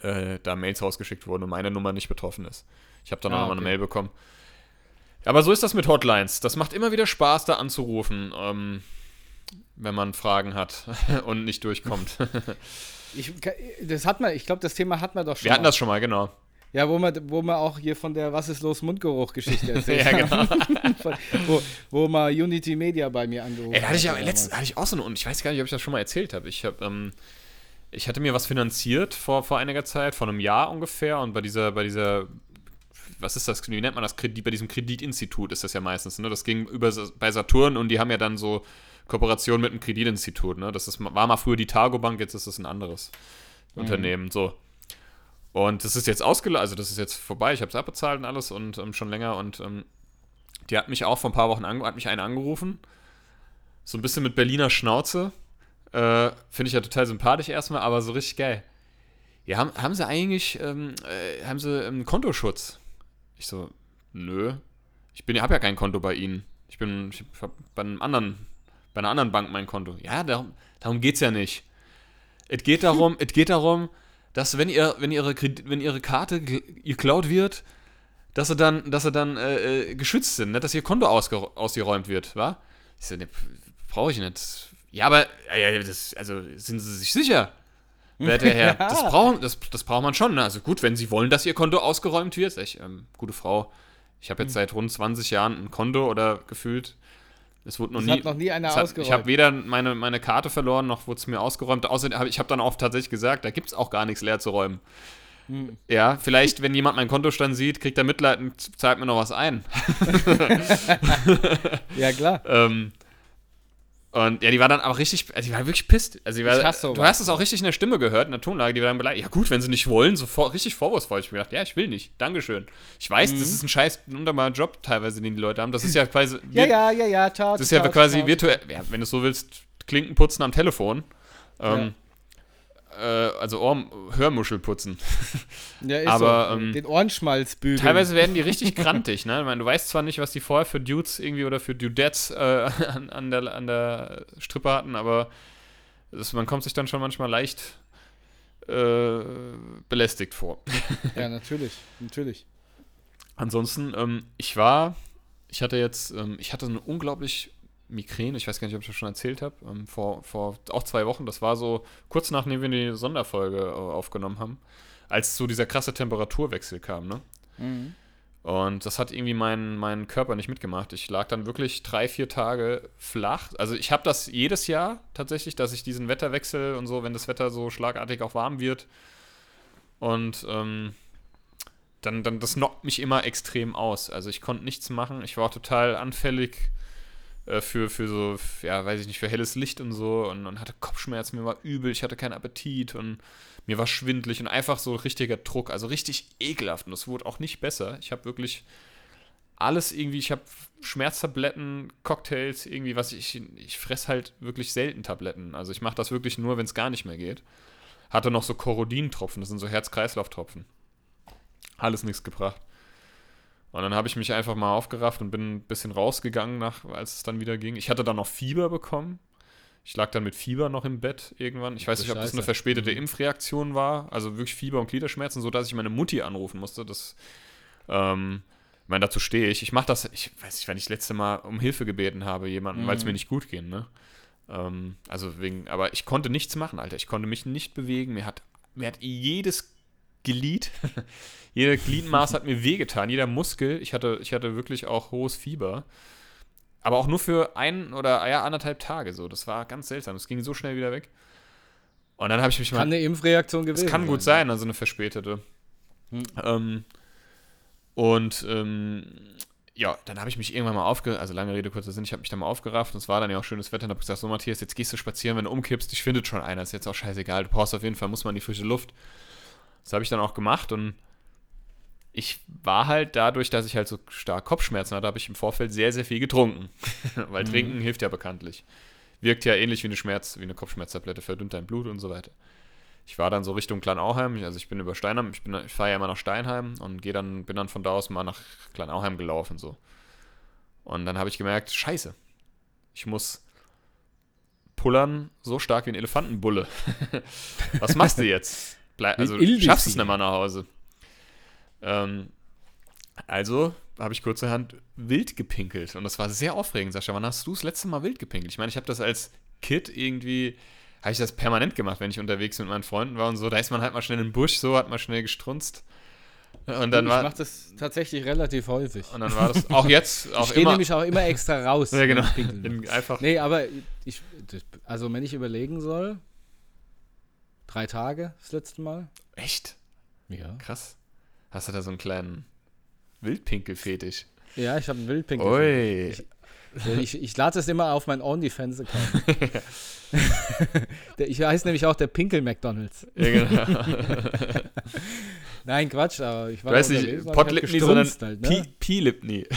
äh, da Mails rausgeschickt wurden und meine Nummer nicht betroffen ist. Ich habe dann Ah, auch nochmal okay. eine Mail bekommen. Aber so ist das mit Hotlines. Das macht immer wieder Spaß, da anzurufen, ähm, wenn man Fragen hat und nicht durchkommt. Ich, das hat man, ich glaube, das Thema hat man doch schon. Wir hatten mal. das schon mal, genau. Ja, wo man, wo man auch hier von der Was ist los Mundgeruch-Geschichte erzählt Ja, genau. Von- wo, wo mal Unity Media bei mir angerufen Ey, da hatte ich hat aber letztens hatte ich auch so eine, und ich weiß gar nicht, ob ich das schon mal erzählt habe. Ich habe, ähm, ich hatte mir was finanziert vor, vor einiger Zeit, vor einem Jahr ungefähr, und bei dieser, bei dieser, was ist das, wie nennt man das, Kredit, bei diesem Kreditinstitut ist das ja meistens, ne? Das ging über bei Saturn und die haben ja dann so Kooperation mit einem Kreditinstitut, ne? Das ist, war mal früher die Targo Bank, jetzt ist es ein anderes Unternehmen, so. Und das ist jetzt ausgelaufen, also das ist jetzt vorbei, ich habe es abbezahlt und alles und ähm, schon länger und ähm, die hat mich auch vor ein paar Wochen hat mich eine angerufen. So ein bisschen mit Berliner Schnauze. Äh, Finde ich ja total sympathisch erstmal, aber so richtig geil. Ja, haben, haben sie eigentlich, ähm, äh, haben sie einen Kontoschutz? Ich so, nö. Ich bin, habe ja kein Konto bei ihnen. Ich bin, ich hab bei einem anderen, bei einer anderen Bank mein Konto. Ja, darum, darum geht's ja nicht. Es geht darum, es geht darum, dass wenn ihr, wenn ihre, Kredit- wenn ihre Karte ge- geklaut wird, dass sie dann, dass sie dann äh, äh geschützt sind, ne? dass ihr Konto ausgeräumt wird, wa? Ich so, ne, brauche ich nicht. Ja, aber, ja, das, also sind Sie sich sicher? Werte Herr, das, brauch, das, das braucht man schon. Ne? Also gut, wenn Sie wollen, dass Ihr Konto ausgeräumt wird. Ich, ähm, gute Frau, ich habe jetzt hm. seit rund 20 Jahren ein Konto oder gefühlt. Es wurde noch das nie. Hat noch nie einer hat, ausgeräumt. Ich habe weder meine, meine Karte verloren, noch wurde es mir ausgeräumt. Außerdem habe ich hab dann auch tatsächlich gesagt, da gibt es auch gar nichts leer zu räumen. Hm. Ja, vielleicht, wenn jemand meinen Kontostand sieht, kriegt er Mitleid und zahlt mir noch was ein. ja, klar. ähm, und ja, die war dann auch richtig, also die war wirklich pisst. Also war, du hast es auch richtig in der Stimme gehört, in der Tonlage, die war dann beleidigt. Ja gut, wenn sie nicht wollen, so vor, richtig vorwurfsvoll. Ich mir gedacht, ja, ich will nicht, Dankeschön. Ich weiß, mhm. das ist ein scheiß, wunderbarer Job teilweise, den die Leute haben. Das ist ja quasi... ja, ja, ja, ja, ciao, Das ist ja quasi virtuell, ja, wenn du so willst, Klinken putzen am Telefon. Ähm, ja äh, also Ohr Hörmuschel putzen. Ja, ist Aber, so. Ähm, Den Ohrenschmalz bügeln. Teilweise werden die richtig grantig, ne? Ich meine, du weißt zwar nicht, was die vorher für Dudes irgendwie oder für Dudettes äh, an, an, der, an der Strippe hatten, aber das, man kommt sich dann schon manchmal leicht äh, belästigt vor. Ja, natürlich, natürlich. Ansonsten, ähm, ich war, ich hatte jetzt, ähm, ich hatte eine unglaublich Migräne, ich weiß gar nicht, ob ich das schon erzählt habe, ähm, vor, vor auch zwei Wochen, das war so kurz nachdem wir die Sonderfolge äh, aufgenommen haben, als so dieser krasse Temperaturwechsel kam, ne? Mhm. Und das hat irgendwie meinen mein Körper nicht mitgemacht. Ich lag dann wirklich drei, vier Tage flach. Also ich habe das jedes Jahr tatsächlich, dass ich diesen Wetterwechsel und so, wenn das Wetter so schlagartig auch warm wird. Und ähm, dann, dann, das knockt mich immer extrem aus. Also ich konnte nichts machen. Ich war total anfällig äh, für, für so, ja, weiß ich nicht, für helles Licht und so und, und hatte Kopfschmerzen, mir war übel, ich hatte keinen Appetit und mir war schwindlig und einfach so richtiger Druck, also richtig ekelhaft und das wurde auch nicht besser. Ich habe wirklich alles irgendwie, ich habe Schmerztabletten, Cocktails, irgendwie was ich, ich fress halt wirklich selten Tabletten. Also ich mache das wirklich nur, wenn es gar nicht mehr geht. Hatte noch so Korodintropfen, das sind so Herz-Kreislauf-Tropfen. Alles nichts gebracht. Und dann habe ich mich einfach mal aufgerafft und bin ein bisschen rausgegangen, nach, als es dann wieder ging. Ich hatte dann noch Fieber bekommen. Ich lag dann mit Fieber noch im Bett irgendwann. Ich weiß nicht, ob das eine verspätete mhm. Impfreaktion war. Also wirklich Fieber und Gliederschmerzen, sodass ich meine Mutti anrufen musste. Das, ähm, ich meine, dazu stehe ich. Ich mache das, ich weiß nicht, wenn ich das letzte Mal um Hilfe gebeten habe, jemanden, mhm. weil es mir nicht gut ging, ne? Ähm, also wegen, aber ich konnte nichts machen, Alter. Ich konnte mich nicht bewegen. Mir hat, mir hat jedes Glied. Jeder Gliedmaß hat mir wehgetan, jeder Muskel. Ich hatte, ich hatte wirklich auch hohes Fieber. Aber auch nur für ein oder ja, anderthalb Tage so. Das war ganz seltsam. Das ging so schnell wieder weg. Und dann habe ich mich kann mal. Kann eine Impfreaktion gewesen Das kann gut sein, sein also eine verspätete. Hm. Ähm, und ähm, ja, dann habe ich mich irgendwann mal aufgerafft, also lange Rede, kurzer Sinn, ich habe mich dann mal aufgerafft und es war dann ja auch schönes Wetter und habe gesagt, so Matthias, jetzt gehst du spazieren, wenn du umkippst, ich findet schon einer, ist jetzt auch scheißegal, du brauchst auf jeden Fall, muss man in die frische Luft. Das habe ich dann auch gemacht und ich war halt dadurch, dass ich halt so stark Kopfschmerzen hatte, habe ich im Vorfeld sehr, sehr viel getrunken. Weil mhm. Trinken hilft ja bekanntlich. Wirkt ja ähnlich wie eine Schmerz, wie eine Kopfschmerztablette, verdünnt dein Blut und so weiter. Ich war dann so Richtung Kleinauheim, also ich bin über Steinheim, ich, ich fahre ja immer nach Steinheim und gehe dann, bin dann von da aus mal nach Kleinauheim gelaufen so. Und dann habe ich gemerkt, scheiße, ich muss pullern so stark wie ein Elefantenbulle. Was machst du jetzt? Blei also schaffst es nicht mal nach Hause. Ähm, also habe ich kurzerhand wild gepinkelt und das war sehr aufregend, Sascha. Wann hast du das letzte Mal wild gepinkelt? Ich meine, ich habe das als Kid irgendwie, habe ich das permanent gemacht, wenn ich unterwegs mit meinen Freunden war und so. Da ist man halt mal schnell in den Busch, so hat man schnell gestrunzt. Und dann ich war, mache das tatsächlich relativ häufig. Und dann war das auch jetzt auch ich stehe nämlich auch immer extra raus. ja, genau. Einfach. Nee, aber ich, also wenn ich überlegen soll, Drei Tage das letzte Mal. Echt? Ja. Krass. Hast du da so einen kleinen Wildpinkel-Fetisch? Ja, ich habe einen Wildpinkel. Ui. Ich, ich, ich lade das immer auf meinen OnlyFans-Account. ich heiße nämlich auch der Pinkel McDonalds. Ja, genau. Nein, Quatsch, aber ich war weiß nicht, Potlipni, sondern halt, ne? P-Lipni.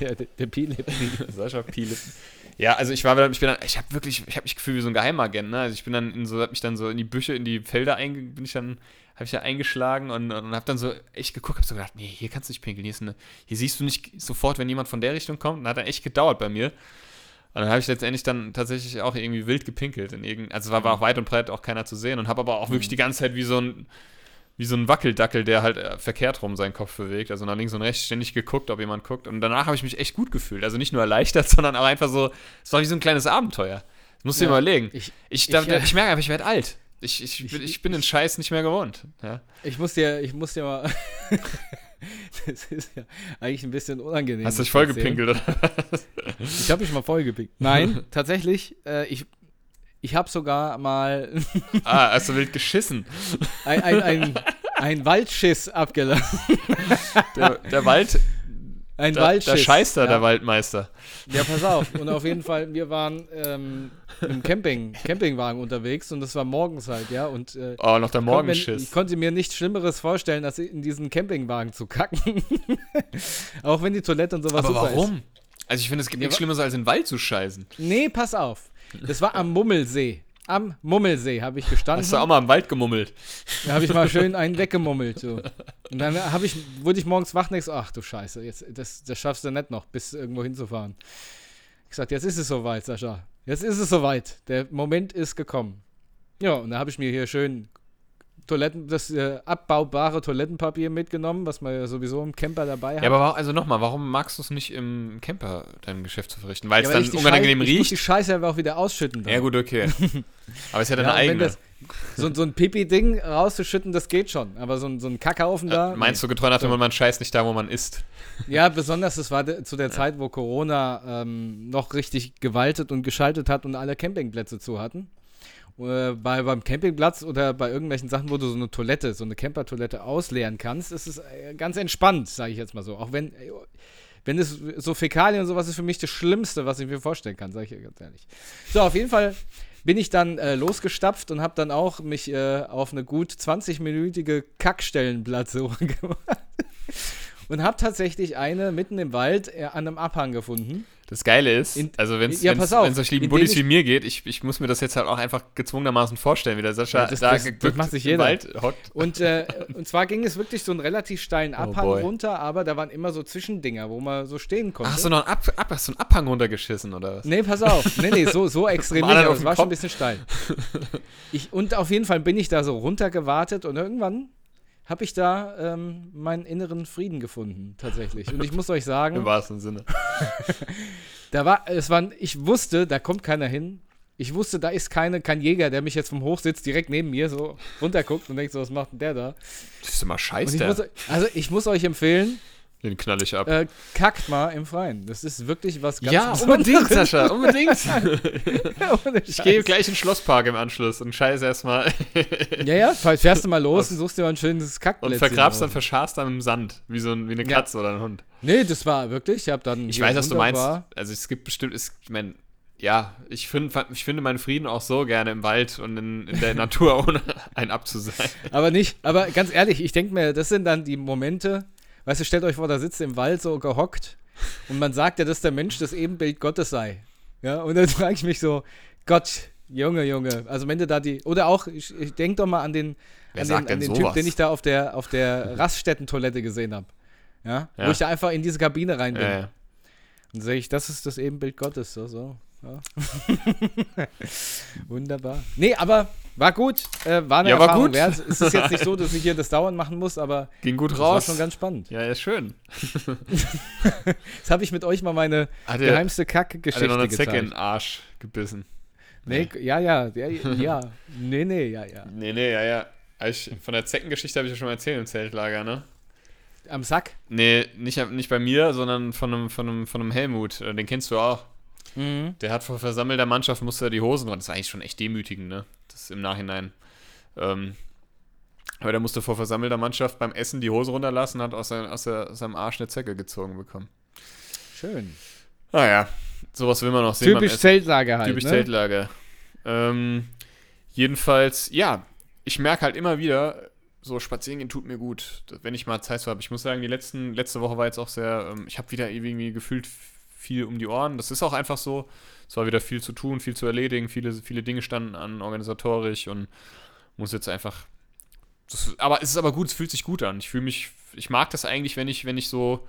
ja, der, der P-Lipni. Sascha P-Lipni. Ja, also ich war, ich bin dann, ich habe wirklich, ich habe mich gefühlt wie so ein Geheimagent, ne? Also ich bin dann in so, hab mich dann so in die Büsche, in die Felder einge, bin ich dann, habe ich da eingeschlagen und, und habe dann so echt geguckt, habe so gedacht, nee, hier kannst du nicht pinkeln, hier ist eine, hier siehst du nicht sofort, wenn jemand von der Richtung kommt. Und hat dann echt gedauert bei mir. Und dann habe ich letztendlich dann tatsächlich auch irgendwie wild gepinkelt. In irgend, also war, war auch weit und breit auch keiner zu sehen und habe aber auch wirklich mhm. die ganze Zeit wie so ein wie so ein Wackeldackel, der halt äh, verkehrt rum seinen Kopf bewegt, also nach links und rechts ständig geguckt, ob jemand guckt. Und danach habe ich mich echt gut gefühlt. Also nicht nur erleichtert, sondern auch einfach so, es war wie so ein kleines Abenteuer. Das musst du Ja. dir überlegen. Ich- Ich, ich, ich, äh, ich merke einfach, ich werde alt. Ich, ich, Ich- bin- ich bin den Scheiß nicht mehr gewohnt. Ja. Ich muss dir, ich muss dir mal. das ist ja eigentlich ein bisschen unangenehm. Hast du dich vollgepinkelt oder? Ich habe mich mal vollgepickt. Nein, tatsächlich. Äh, ich ich habe sogar mal ah, hast du wild geschissen. ein, ein, ein, ein Waldschiss abgelassen. Der, der Wald, Ein da, Waldschiss. da scheißt er, ja. der Waldmeister. Ja, pass auf. Und auf jeden Fall, wir waren ähm, im Camping, Campingwagen unterwegs und das war morgens halt, ja. Und äh, Oh, noch der mir, ich Morgenschiss. konnte mir nichts Schlimmeres vorstellen, als in diesen Campingwagen zu kacken. Auch wenn die Toilette und sowas Aber super ist. warum? Also ich finde, es gibt Ja, nichts Schlimmeres, als in den Wald zu scheißen. Nee, pass auf. Das war am Mummelsee. Am Mummelsee habe ich gestanden. Hast du auch mal im Wald gemummelt? Da habe ich mal schön einen weggemummelt. So. Und dann ich, wurde ich morgens wach und so, ach du Scheiße, jetzt, das, das schaffst du nicht noch, bis irgendwo hinzufahren. Ich gesagt, jetzt ist es soweit, Sascha. Jetzt ist es soweit. Der Moment ist gekommen. Ja, und da habe ich mir hier schön Toiletten, das äh, abbaubare Toilettenpapier mitgenommen, was man ja sowieso im Camper dabei hat. Ja, aber wa- also nochmal, warum magst du es nicht im Camper dein Geschäft zu verrichten? Weil es Ja, dann unangenehm Schei- Ich muss die riecht? Scheiße aber auch wieder ausschütten. dann. Ja, gut, okay. Aber es ist ja deine Ja, eigene. das, so, so ein Pipi-Ding rauszuschütten, das geht schon. Aber so ein, so ein Kackhaufen da. Äh, Meinst du getreu nach dem, man scheißt nicht da, wo man isst? Ja, besonders, das war de, zu der Zeit, wo Corona ähm, noch richtig gewaltet und geschaltet hat und alle Campingplätze zu hatten. Bei, beim Campingplatz oder bei irgendwelchen Sachen, wo du so eine Toilette, so eine Campertoilette ausleeren kannst, ist es äh, ganz entspannt, sage ich jetzt mal so. Auch wenn, äh, wenn es so Fäkalien und sowas ist für mich das Schlimmste, was ich mir vorstellen kann, sage ich ganz ehrlich. So, auf jeden Fall bin ich dann äh, losgestapft und habe dann auch mich äh, auf eine gut 20-minütige Kackstellenplatzsuche gemacht. Und habe tatsächlich eine mitten im Wald äh, an einem Abhang gefunden. Das Geile ist, In- also wenn es Ja, auf, indem Buddies ich- wie mir geht, ich, ich muss mir das jetzt halt auch einfach gezwungenermaßen vorstellen, wie der Sascha Ja, das- da das- das macht sich jeder. Wald hockt. Und, äh, und zwar ging es wirklich so einen relativ steilen Abhang Oh runter, aber da waren immer so Zwischendinger, wo man so stehen konnte. Ach, hast du noch einen, Ab, Ab, hast du einen Abhang runtergeschissen, oder was? Nee, pass auf. Nee, nee, so, so extrem nicht, aber es war schon ein Kopf. bisschen steil. Ich, und auf jeden Fall bin ich da so runtergewartet und irgendwann habe ich da ähm, meinen inneren Frieden gefunden, tatsächlich. Und ich muss euch Im sagen, wahrsten Sinne. da war, es waren, ich wusste, da kommt keiner hin. Ich wusste, da ist keine, kein Jäger, der mich jetzt vom Hochsitz direkt neben mir so runterguckt und denkt so, was macht denn der da? Das ist immer scheiße. also ich muss euch empfehlen, Den knall ich ab. äh, kackt mal im Freien. Das ist wirklich was ganz ja, Besonderes. unbedingt, Sascha, unbedingt. Ich gehe gleich in den Schlosspark im Anschluss und scheiß erstmal. Ja, ja, fährst du mal los und suchst dir mal ein schönes Und Kackplätzchen. vergrabst dann, verscharst dann im Sand. Wie, so ein, wie eine Ja. Katze oder ein Hund. Nee, das war wirklich, ich habe dann Ich weiß, was du meinst. Also es gibt bestimmt, es, ich meine, ja, ich, find, ich finde meinen Frieden auch so gerne im Wald und in, in der Natur, ohne ein Ab zu sein. Aber nicht, aber ganz ehrlich, ich denke mir, das sind dann die Momente, weißt du, stellt euch vor, da sitzt im Wald so gehockt und man sagt ja, dass der Mensch das Ebenbild Gottes sei. Ja, und dann frage ich mich so, Gott, Junge, Junge, also wenn du da die, oder auch, ich, ich denke doch mal an den, Wer an den, an den Typ, den ich da auf der, auf der Raststättentoilette gesehen habe. Ja, Ja. wo ich da einfach in diese Kabine rein bin. Ja, ja. Und sehe ich, das ist das Ebenbild Gottes, so, so. Ja. Wunderbar. Nee, aber war gut. Äh, war eine Ja, war Erfahrung gut. wert. Es ist jetzt nicht so, dass ich hier das dauernd machen muss, aber Ging gut das war raus. schon ganz spannend. ja, ist schön. Jetzt habe ich mit euch mal meine Hat geheimste hat er Kackgeschichte noch eine Zecke in den Arsch gebissen? Nee, ja, ja, ja, ja. Nee, nee, ja, ja. Nee, nee, ja, ja. Ich, von der Zeckengeschichte habe ich ja schon mal erzählt im Zeltlager, ne? Am Sack. Nee, nicht, nicht bei mir, sondern von einem, von, einem, von einem Helmut. Äh, Den kennst du auch. Mhm. Der hat vor versammelter Mannschaft musste er die Hosen runter. Das ist eigentlich schon echt demütigend, ne? Das ist im Nachhinein. Ähm, aber der musste vor versammelter Mannschaft beim Essen die Hose runterlassen, hat aus, sein, aus, der, aus seinem Arsch eine Zecke gezogen bekommen. Schön. Naja, sowas will man noch sehen. Typisch. Zeltlager halt. Typisch ne? Zeltlager. Ähm, jedenfalls, ja, ich merke halt immer wieder, so spazieren gehen tut mir gut, wenn ich mal Zeit habe. Ich muss sagen, die letzten, letzte Woche war jetzt auch sehr, ähm, ich habe wieder irgendwie gefühlt viel um die Ohren. Das ist auch einfach so. Es war wieder viel zu tun, viel zu erledigen, viele, viele Dinge standen an organisatorisch und muss jetzt einfach. Das, aber es ist aber gut, es fühlt sich gut an. Ich fühle mich, ich mag das eigentlich, wenn ich, wenn ich so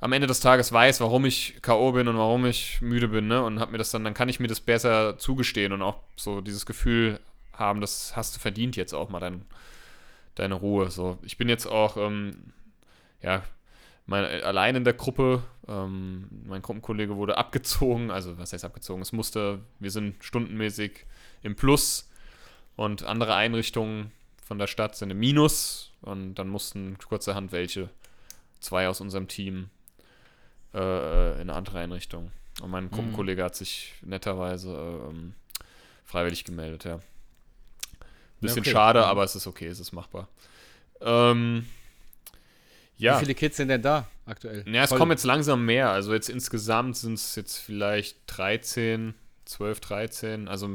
am Ende des Tages weiß, warum ich K.O. bin und warum ich müde bin, ne? Und hab mir das dann, dann kann ich mir das besser zugestehen und auch so dieses Gefühl haben, das hast du verdient jetzt auch mal dein, deine Ruhe. So, ich bin jetzt auch, ähm, ja, mein, allein in der Gruppe. Ähm, mein Gruppenkollege wurde abgezogen, also was heißt abgezogen? Es musste, wir sind stundenmäßig im Plus und andere Einrichtungen von der Stadt sind im Minus und dann mussten kurzerhand welche, zwei aus unserem Team, äh, in eine andere Einrichtung. Und mein Gruppenkollege hat sich netterweise ähm, freiwillig gemeldet, ja. Bisschen okay. schade, Mhm. aber es ist okay, es ist machbar. Ähm, ja. Wie viele Kids sind denn da aktuell? Ja, es Voll. kommen jetzt langsam mehr. Also jetzt insgesamt sind es jetzt vielleicht 13, 12, 13, also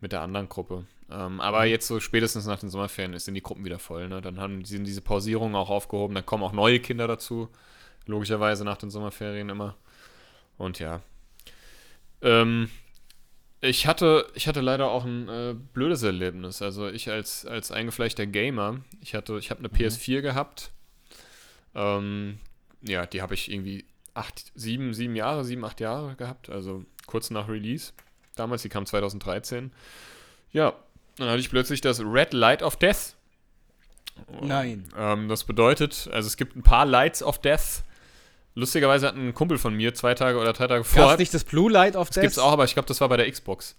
mit der anderen Gruppe. Ähm, aber Mhm. jetzt so spätestens nach den Sommerferien sind die Gruppen wieder voll. Ne? Dann haben, sind diese Pausierungen auch aufgehoben. Dann kommen auch neue Kinder dazu. Logischerweise nach den Sommerferien immer. Und ja. Ähm, ich hatte, ich hatte leider auch ein äh, blödes Erlebnis. Also ich als, als eingefleischter Gamer, ich hatte, ich habe eine PS4 gehabt. Ähm, ja, die habe ich irgendwie acht, sieben, sieben Jahre, sieben, acht Jahre gehabt, also kurz nach Release. Damals, die kam 2013. Ja, dann hatte ich plötzlich das Red Light of Death. Nein. Ähm, das bedeutet, also es gibt ein paar Lights of Death. Lustigerweise hat ein Kumpel von mir zwei Tage oder drei Tage Gab vor. es nicht das Blue Light of Das gibt's auch, aber ich glaube, das war bei der Xbox.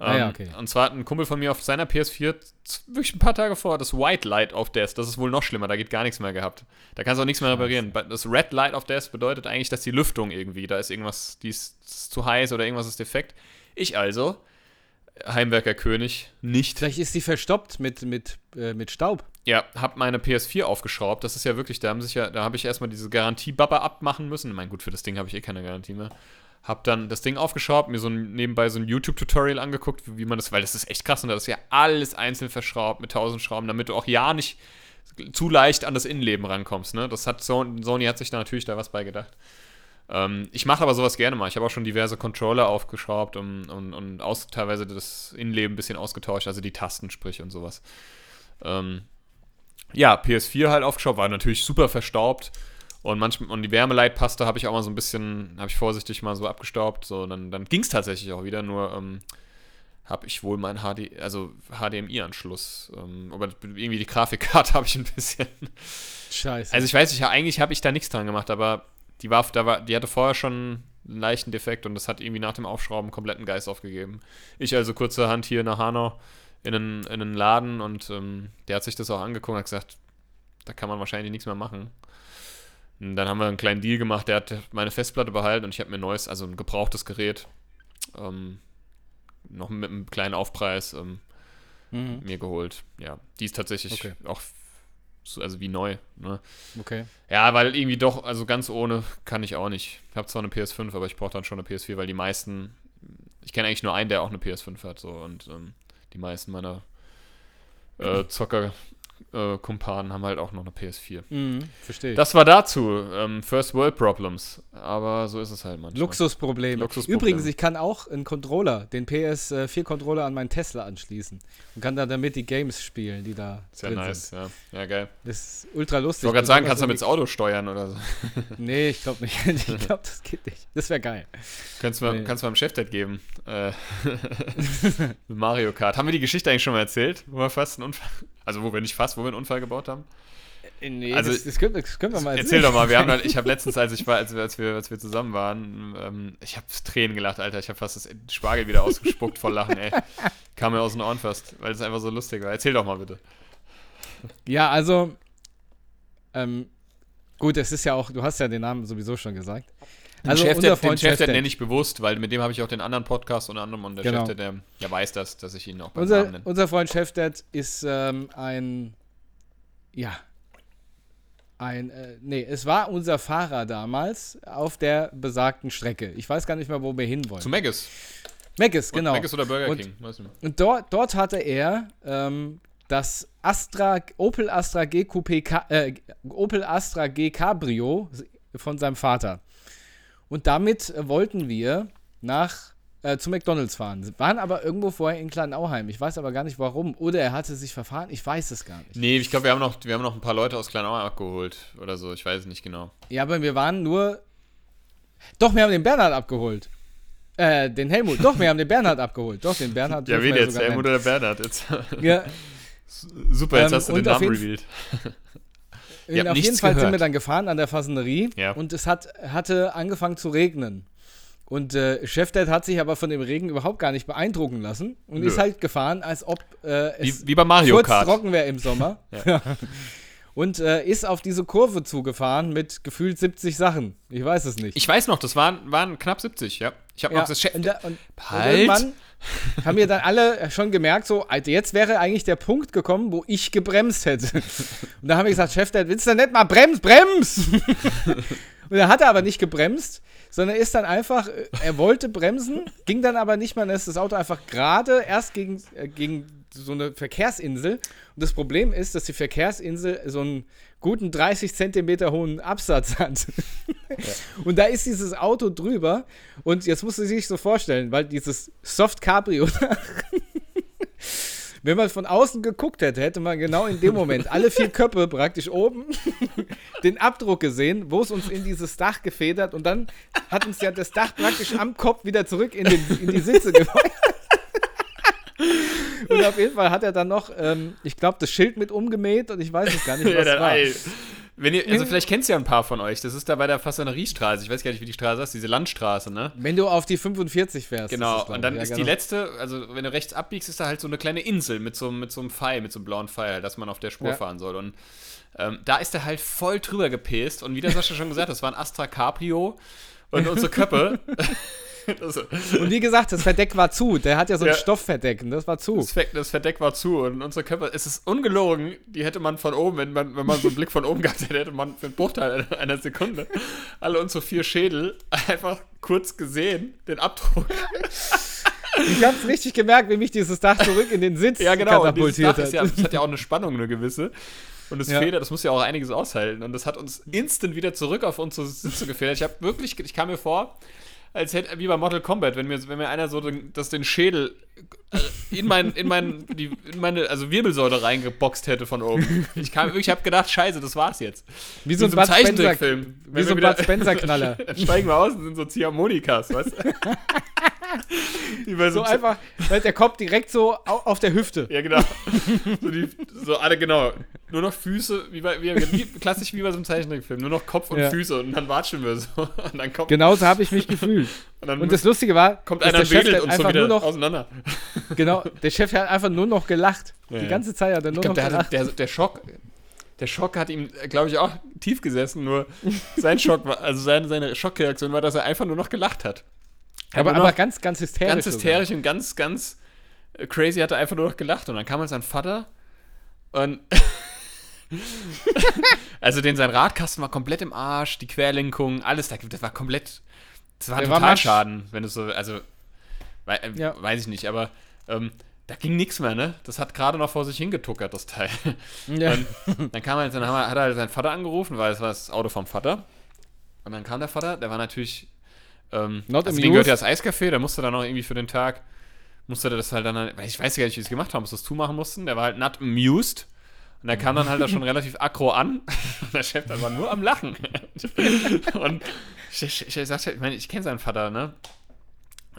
Ah ja, Ähm, okay. Und zwar hat ein Kumpel von mir auf seiner PS4 z- wirklich ein paar Tage vor das White Light of Death. Das ist wohl noch schlimmer, da geht gar nichts mehr gehabt. Da kannst du auch nichts mehr reparieren. Das Red Light of Death bedeutet eigentlich, dass die Lüftung irgendwie, da ist irgendwas, die ist zu heiß oder irgendwas ist defekt. Ich also, Heimwerkerkönig, nicht. Vielleicht ist sie verstoppt mit, mit, äh, mit Staub. Ja, hab meine PS4 aufgeschraubt. Das ist ja wirklich, da haben sich ja, da habe ich erstmal diese Garantie-Baba abmachen müssen. Mein gut, für das Ding habe ich eh keine Garantie mehr. Hab dann das Ding aufgeschraubt, mir so ein, nebenbei so ein YouTube-Tutorial angeguckt, wie man das, weil das ist echt krass und das ist ja alles einzeln verschraubt mit tausend Schrauben, damit du auch ja nicht zu leicht an das Innenleben rankommst. Ne? Das hat Sony, hat sich da natürlich da was bei gedacht. Ähm, ich mache aber sowas gerne mal. Ich habe auch schon diverse Controller aufgeschraubt und, und, und aus, teilweise das Innenleben ein bisschen ausgetauscht, also die Tasten sprich und sowas. Ähm, ja, PS4 halt aufgeschraubt, war natürlich super verstaubt. Und manchmal, und die Wärmeleitpaste habe ich auch mal so ein bisschen, habe ich vorsichtig mal so abgestaubt. So, dann, dann ging es tatsächlich auch wieder, nur ähm, habe ich wohl meinen HD, also HDMI-Anschluss. Ähm, aber irgendwie die Grafikkarte habe ich ein bisschen. Scheiße. Also ich weiß nicht, eigentlich habe ich da nichts dran gemacht, aber die war, da war, die hatte vorher schon einen leichten Defekt und das hat irgendwie nach dem Aufschrauben kompletten Geist aufgegeben. Ich also kurzerhand hier nach Hanau in einen, in einen Laden und ähm, der hat sich das auch angeguckt und hat gesagt, da kann man wahrscheinlich nichts mehr machen. Und dann haben wir einen kleinen Deal gemacht, der hat meine Festplatte behalten und ich habe mir ein neues, also ein gebrauchtes Gerät, ähm, noch mit einem kleinen Aufpreis ähm, mhm. mir geholt. Ja, die ist tatsächlich Okay. auch so, also wie neu. Ne? Okay. Ja, weil irgendwie doch, also ganz ohne kann ich auch nicht. Ich habe zwar eine PS5, aber ich brauche dann schon eine PS4, weil die meisten, ich kenne eigentlich nur einen, der auch eine PS5 hat, so und ähm, die meisten meiner äh, Zocker äh, Kumpanen haben halt auch noch eine PS4. Mhm. Verstehe. Das war dazu. Ähm, First World Problems. Aber so ist es halt manchmal. Luxusprobleme. Luxusprobleme. Übrigens, ich kann auch einen Controller, den PS4-Controller an meinen Tesla anschließen und kann dann damit die Games spielen, die da Sehr drin nice, sind. ja. Ja, geil. Das ist ultra lustig. Ich wollte gerade sagen, kannst du damit das Auto steuern oder so. Nee, ich glaube nicht. ich glaube, das geht nicht. Das wäre geil. Kannst du mal, Nee. kannst du meinem Chef das geben. Äh, Mario Kart. Haben wir die Geschichte eigentlich schon mal erzählt? Wo wir fast einen Unfall. Also, wo wir nicht fast, wo wir einen Unfall gebaut haben? Nee, Also, das, das, können, das können wir mal Erzähl doch mal, wir haben dann, ich habe letztens, als ich war, als wir, als wir, als wir zusammen waren, ähm, ich habe Tränen gelacht, Alter. Ich habe fast das Spargel wieder ausgespuckt vor Lachen, ey. Kam mir aus den Ohren fast, weil es einfach so lustig war. Erzähl doch mal bitte. Ja, also, ähm, gut, es ist ja auch, du hast ja den Namen sowieso schon gesagt. Also, den Chef, unser der, den Freund Chef, der nenne ich bewusst, weil mit dem habe ich auch den anderen Podcast unter anderem und der Genau. Chef, der, der, der weiß das, dass ich ihn auch beim Namen Unser, nenne. unser Freund Chefdet ist ähm, ein, ja, ein, äh, nee, es war unser Fahrer damals auf der besagten Strecke. Ich weiß gar nicht mehr, wo wir hinwollen. Zu Megas. Meckes, genau. Megas oder Burger Und- King, weiß nicht. Und dort, dort hatte er ähm, das Astra, Opel Astra G Coupé, äh, Opel Astra G Cabrio von seinem Vater. Und damit äh, wollten wir nach äh, zu McDonalds fahren. Waren aber irgendwo vorher in Kleinauheim. Ich weiß aber gar nicht warum. Oder er hatte sich verfahren. Ich weiß es gar nicht. Nee, ich glaube, wir, haben noch- wir haben noch ein paar Leute aus Kleinauer abgeholt oder so. Ich weiß es nicht genau. Ja, aber wir waren nur. Doch, wir haben den Bernhard abgeholt. Äh, den Helmut. Doch, wir haben den Bernhard abgeholt. Doch, den Bernhard. Ja, wen jetzt? Helmut nennen. oder Bernhard? Jetzt. Ja, Super, jetzt Ähm, hast du den Namen revealed. Habt auf jeden Fall sind gehört. wir dann gefahren an der Fassanerie Ja. und es hat, hatte angefangen zu regnen. Und äh, Chefdad hat sich aber von dem Regen überhaupt gar nicht beeindrucken lassen und Nö. ist halt gefahren, als ob äh, es Wie, wie bei Mario kurz Kart. trocken wäre im Sommer. und äh, ist auf diese Kurve zugefahren mit gefühlt 70 Sachen. Ich weiß es nicht. Ich weiß noch, das waren, waren knapp 70, ja. Ich habe ja, noch gesagt, Chef, und, da, und, Halt. und haben wir dann alle schon gemerkt, so, Alter, jetzt wäre eigentlich der Punkt gekommen, wo ich gebremst hätte. Und da haben wir gesagt, Chef, der willst du nicht mal brems, brems! und dann hat er aber nicht gebremst, sondern ist dann einfach, äh, er wollte bremsen, ging dann aber nicht mehr, dann ist das Auto einfach gerade erst gegen, äh, gegen so eine Verkehrsinsel. Und das Problem ist, dass die Verkehrsinsel so einen guten 30 Zentimeter hohen Absatz hat. Und da ist dieses Auto drüber. Und jetzt musst du sich so vorstellen, weil dieses Soft Cabrio, wenn man von außen geguckt hätte, hätte man genau in dem Moment alle vier Köpfe praktisch oben den Abdruck gesehen, wo es uns in dieses Dach gefedert und dann hat uns ja das Dach praktisch am Kopf wieder zurück in, den, in die Sitze gebracht. Und auf jeden Fall hat er dann noch, ähm, ich glaube, das Schild mit umgemäht und ich weiß es gar nicht, ja, was dann, war. ey, wenn ihr, also vielleicht kennt ihr ja ein paar von euch. Das ist da bei der Fassaneriestraße. Ich weiß gar nicht, wie die Straße heißt, diese Landstraße, ne? Wenn du auf die 45 fährst. Genau, und dann ich. ist ja, die genau. letzte, also wenn du rechts abbiegst, ist da halt so eine kleine Insel mit so, mit so einem Pfeil, mit so einem blauen Pfeil, dass man auf der Spur Ja. fahren soll. Und ähm, da ist er halt voll drüber gepäst. Und wie der Sascha schon gesagt hat, das war ein Astra Caprio. Und unsere Köppe. das, Und wie gesagt, das Verdeck war zu. Der hat ja so ein Ja. Stoffverdeck und das war zu. das, Ver- das Verdeck war zu und unsere Köpfe, es ist ungelogen, die hätte man von oben, wenn man, wenn man so einen Blick von oben gehabt hätte, hätte man für einen Bruchteil einer Sekunde alle unsere vier Schädel einfach kurz gesehen, den Abdruck. Ich hab's richtig gemerkt, wie mich dieses Dach zurück in den Sitz Ja, genau. Katapultiert ist ja, hat. das hat ja auch eine Spannung, eine gewisse. Und das Ja. Feder, das muss ja auch einiges aushalten. Und das hat uns instant wieder zurück auf unsere Sitze gefedert. Ich habe wirklich, ich kam mir vor, als hätte, wie bei Mortal Kombat, wenn mir, wenn mir einer so den, das den Schädel äh, in, mein, in, mein, die, in meine also Wirbelsäule reingeboxt hätte von oben. Ich, kam, ich habe gedacht, scheiße, das war's jetzt. Wie so ein Bud Spencer, Zeichentrickfilm. wie so ein Bud Spencer Knaller. Dann steigen wir aus und sind so Ziehharmonikas, weißt du? So einfach, weil der Kopf direkt so au- auf der Hüfte. Ja, genau. so, die, so alle, genau. Nur noch Füße, wie, bei, wie, wie klassisch wie bei so einem Zeichentrickfilm. Nur noch Kopf und Ja. Füße und dann watschen wir so. Und dann kommt, Genauso habe ich mich gefühlt. und Und das Lustige war, kommt einer der und Chef uns so wieder nur noch, auseinander. genau, der Chef hat einfach nur noch gelacht. Ja, Die ganze Zeit hat er nur glaube, noch der, hatte- gelacht. der, der Schock. Der Schock hat ihm, glaube ich, auch tief gesessen. Nur sein Schock war, also seine, seine Schockreaktion war, dass er einfach nur noch gelacht hat. Er aber, aber ganz, ganz hysterisch. ganz sogar. hysterisch und ganz, ganz äh, crazy hat er einfach nur noch gelacht. Und dann kam halt sein Vater und. also, den sein Radkasten war komplett im Arsch, die Querlenkung, alles, da- das war komplett. Das war Der war matsch. Totalschaden, wenn du so. Also, wei äh, Ja. weiß ich nicht, aber. Ähm, da ging nichts mehr, ne? Das hat gerade noch vor sich hingetuckert, das Teil. Ja. Und dann kam er, dann hat er halt seinen Vater angerufen, weil es war das Auto vom Vater. Und dann kam der Vater, der war natürlich. Ähm, Not also gehört ja das Eiscafé, der musste dann noch irgendwie für den Tag, musste das halt dann, weil ich weiß gar nicht, wie sie es gemacht haben, ob sie das zumachen mussten. Der war halt not amused. Und der kam dann halt da schon relativ aggro an. Und der Chef dann war nur am Lachen. Und ich, ich, ich, sagte, ich meine, ich kenne seinen Vater, ne?